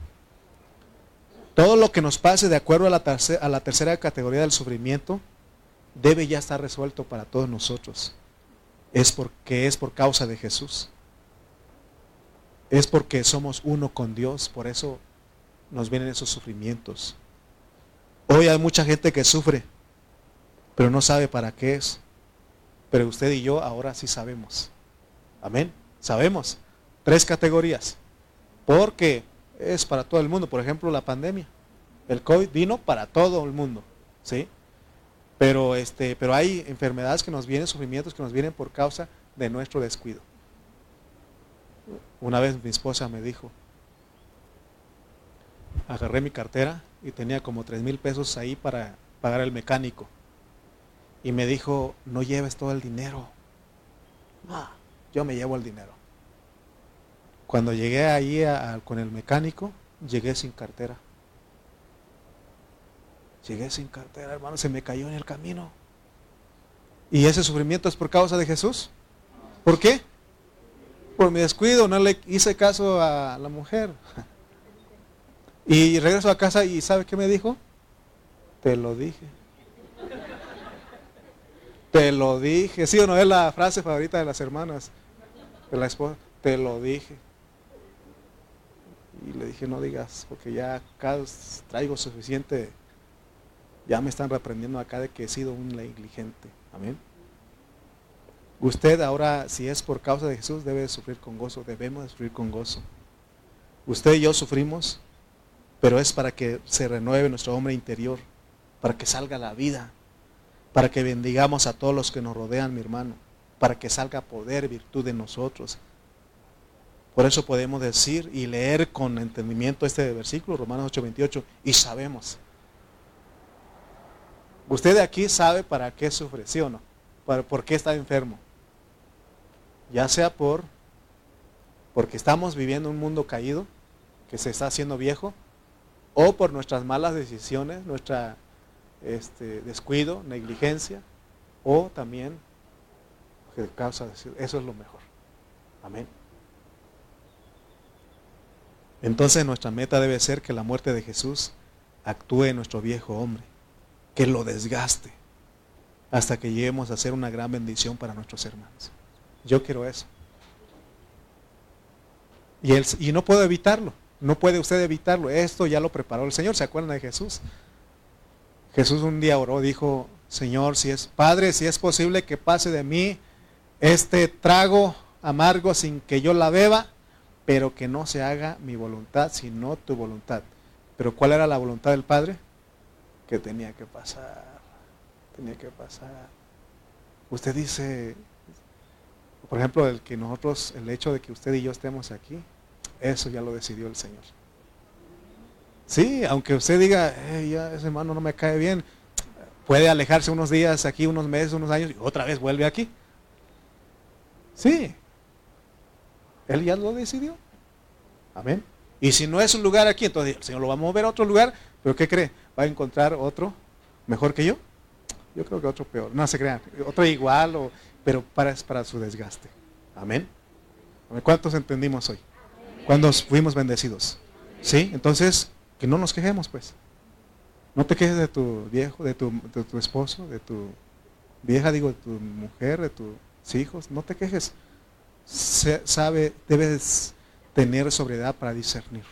Todo lo que nos pase de acuerdo a la, a la tercera categoría del sufrimiento debe ya estar resuelto para todos nosotros. Es porque es por causa de Jesús. Es porque somos uno con Dios, por eso nos vienen esos sufrimientos. Hoy hay mucha gente que sufre, pero no sabe para qué es. Pero usted y yo ahora sí sabemos. Amén. Sabemos. Tres categorías. Porque es para todo el mundo. Por ejemplo, la pandemia. El COVID vino para todo el mundo. ¿Sí? Pero, este, pero hay enfermedades que nos vienen, sufrimientos que nos vienen por causa de nuestro descuido. Una vez mi esposa me dijo, agarré mi cartera y tenía como tres mil pesos ahí para pagar el mecánico. Y me dijo, no lleves todo el dinero. yo me llevo el dinero. Cuando llegué ahí con el mecánico, llegué sin cartera. Llegué sin cartera, hermano, se me cayó en el camino. ¿Y ese sufrimiento es por causa de Jesús? ¿Por qué? Por mi descuido, no le hice caso a la mujer. Y regreso a casa y ¿sabe qué me dijo? Te lo dije. Te lo dije. Sí o no es la frase favorita de las hermanas, de la esposa. Te lo dije. Y le dije, no digas, porque ya acá traigo suficiente, ya me están reprendiendo acá de que he sido un negligente. Amén. Usted ahora, si es por causa de Jesús, debe sufrir con gozo, debemos sufrir con gozo. Usted y yo sufrimos, pero es para que se renueve nuestro hombre interior, para que salga la vida, para que bendigamos a todos los que nos rodean, mi hermano, para que salga poder, virtud de nosotros, por eso podemos decir y leer con entendimiento este versículo, Romanos 8:28, y sabemos. Usted de aquí sabe para qué sufre, ¿sí o no? ¿Por qué está enfermo? Ya sea por porque estamos viviendo un mundo caído, que se está haciendo viejo, o por nuestras malas decisiones, nuestra este, descuido, negligencia, o también causa eso es lo mejor. Amén. Entonces nuestra meta debe ser que la muerte de Jesús actúe en nuestro viejo hombre, que lo desgaste hasta que lleguemos a ser una gran bendición para nuestros hermanos. Yo quiero eso. Y, y no puedo evitarlo, no puede usted evitarlo. Esto ya lo preparó el Señor. ¿Se acuerdan de Jesús? Jesús un día oró, dijo, Señor, si es Padre, si es posible que pase de mí este trago amargo sin que yo la beba, pero que no se haga mi voluntad, sino tu voluntad. Pero ¿cuál era la voluntad del Padre? Que tenía que pasar, tenía que pasar. Usted dice, por ejemplo, el que nosotros, el hecho de que usted y yo estemos aquí, eso ya lo decidió el Señor. Sí, aunque usted diga, ya ese hermano no me cae bien, puede alejarse unos días aquí, unos meses, unos años, y otra vez vuelve aquí. Sí, él ya lo decidió. Amén. Y si no es un lugar aquí, entonces el Señor lo va a mover a otro lugar, pero ¿qué cree? ¿Va a encontrar otro mejor que yo? Yo creo que otro peor. No se crean, otro igual, o, pero para, para su desgaste. Amén. ¿Cuántos entendimos hoy? Cuando fuimos bendecidos. ¿Sí? Entonces, que no nos quejemos, pues. No te quejes de tu viejo, de tu, de tu esposo, de tu vieja, digo, de tu mujer, de tus hijos. No te quejes sabe, debes tener sobriedad para discernir.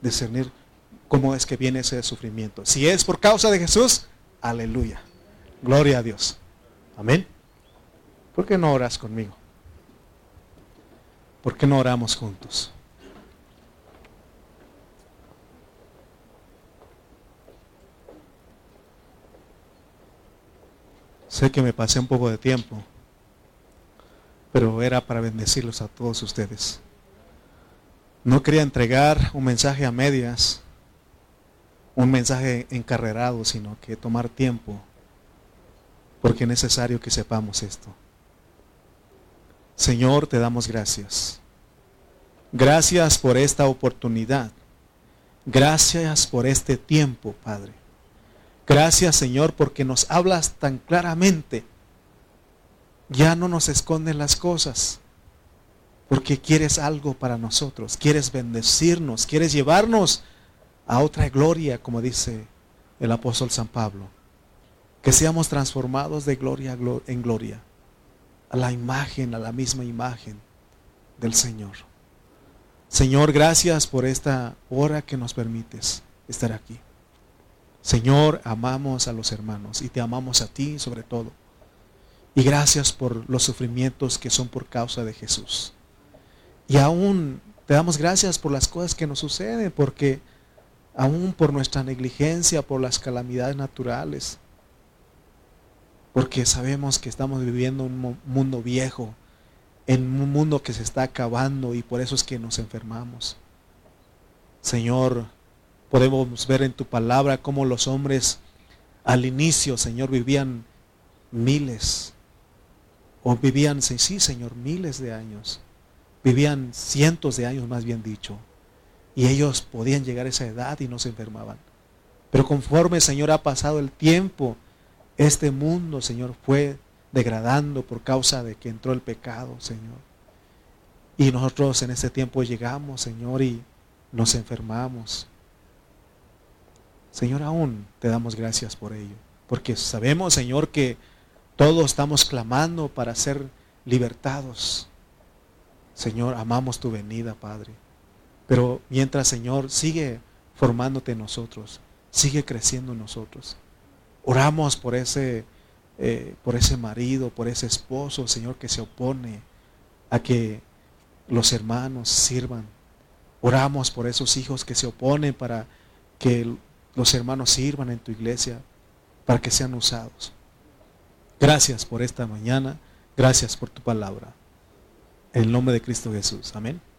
Discernir cómo es que viene ese sufrimiento. Si es por causa de Jesús, aleluya. Gloria a Dios. Amén. ¿Por qué no oras conmigo? ¿Por qué no oramos juntos? Sé que me pasé un poco de tiempo pero era para bendecirlos a todos ustedes. No quería entregar un mensaje a medias, un mensaje encarrerado, sino que tomar tiempo, porque es necesario que sepamos esto. Señor, te damos gracias. Gracias por esta oportunidad. Gracias por este tiempo, Padre. Gracias, Señor, porque nos hablas tan claramente ya no nos esconden las cosas, porque quieres algo para nosotros, quieres bendecirnos, quieres llevarnos a otra gloria, como dice el apóstol San Pablo. Que seamos transformados de gloria en gloria, a la imagen, a la misma imagen del Señor. Señor, gracias por esta hora que nos permites estar aquí. Señor, amamos a los hermanos y te amamos a ti sobre todo. Y gracias por los sufrimientos que son por causa de Jesús. Y aún te damos gracias por las cosas que nos suceden, porque aún por nuestra negligencia, por las calamidades naturales, porque sabemos que estamos viviendo un mundo viejo, en un mundo que se está acabando y por eso es que nos enfermamos. Señor, podemos ver en tu palabra cómo los hombres al inicio, Señor, vivían miles, o vivían, sí, Señor, miles de años, vivían cientos de años, más bien dicho, y ellos podían llegar a esa edad y no se enfermaban. Pero conforme, Señor, ha pasado el tiempo, este mundo, Señor, fue degradando por causa de que entró el pecado, Señor. Y nosotros en ese tiempo llegamos, Señor, y nos enfermamos. Señor, aún te damos gracias por ello, porque sabemos, Señor, que todos estamos clamando para ser libertados. Señor, amamos tu venida, Padre. Pero mientras, Señor, sigue formándote en nosotros, sigue creciendo en nosotros. Oramos por ese, eh, por ese marido, por ese esposo, Señor, que se opone a que los hermanos sirvan. Oramos por esos hijos que se oponen para que los hermanos sirvan en tu iglesia, para que sean usados. Gracias por esta mañana, gracias por tu palabra. En el nombre de Cristo Jesús. Amén.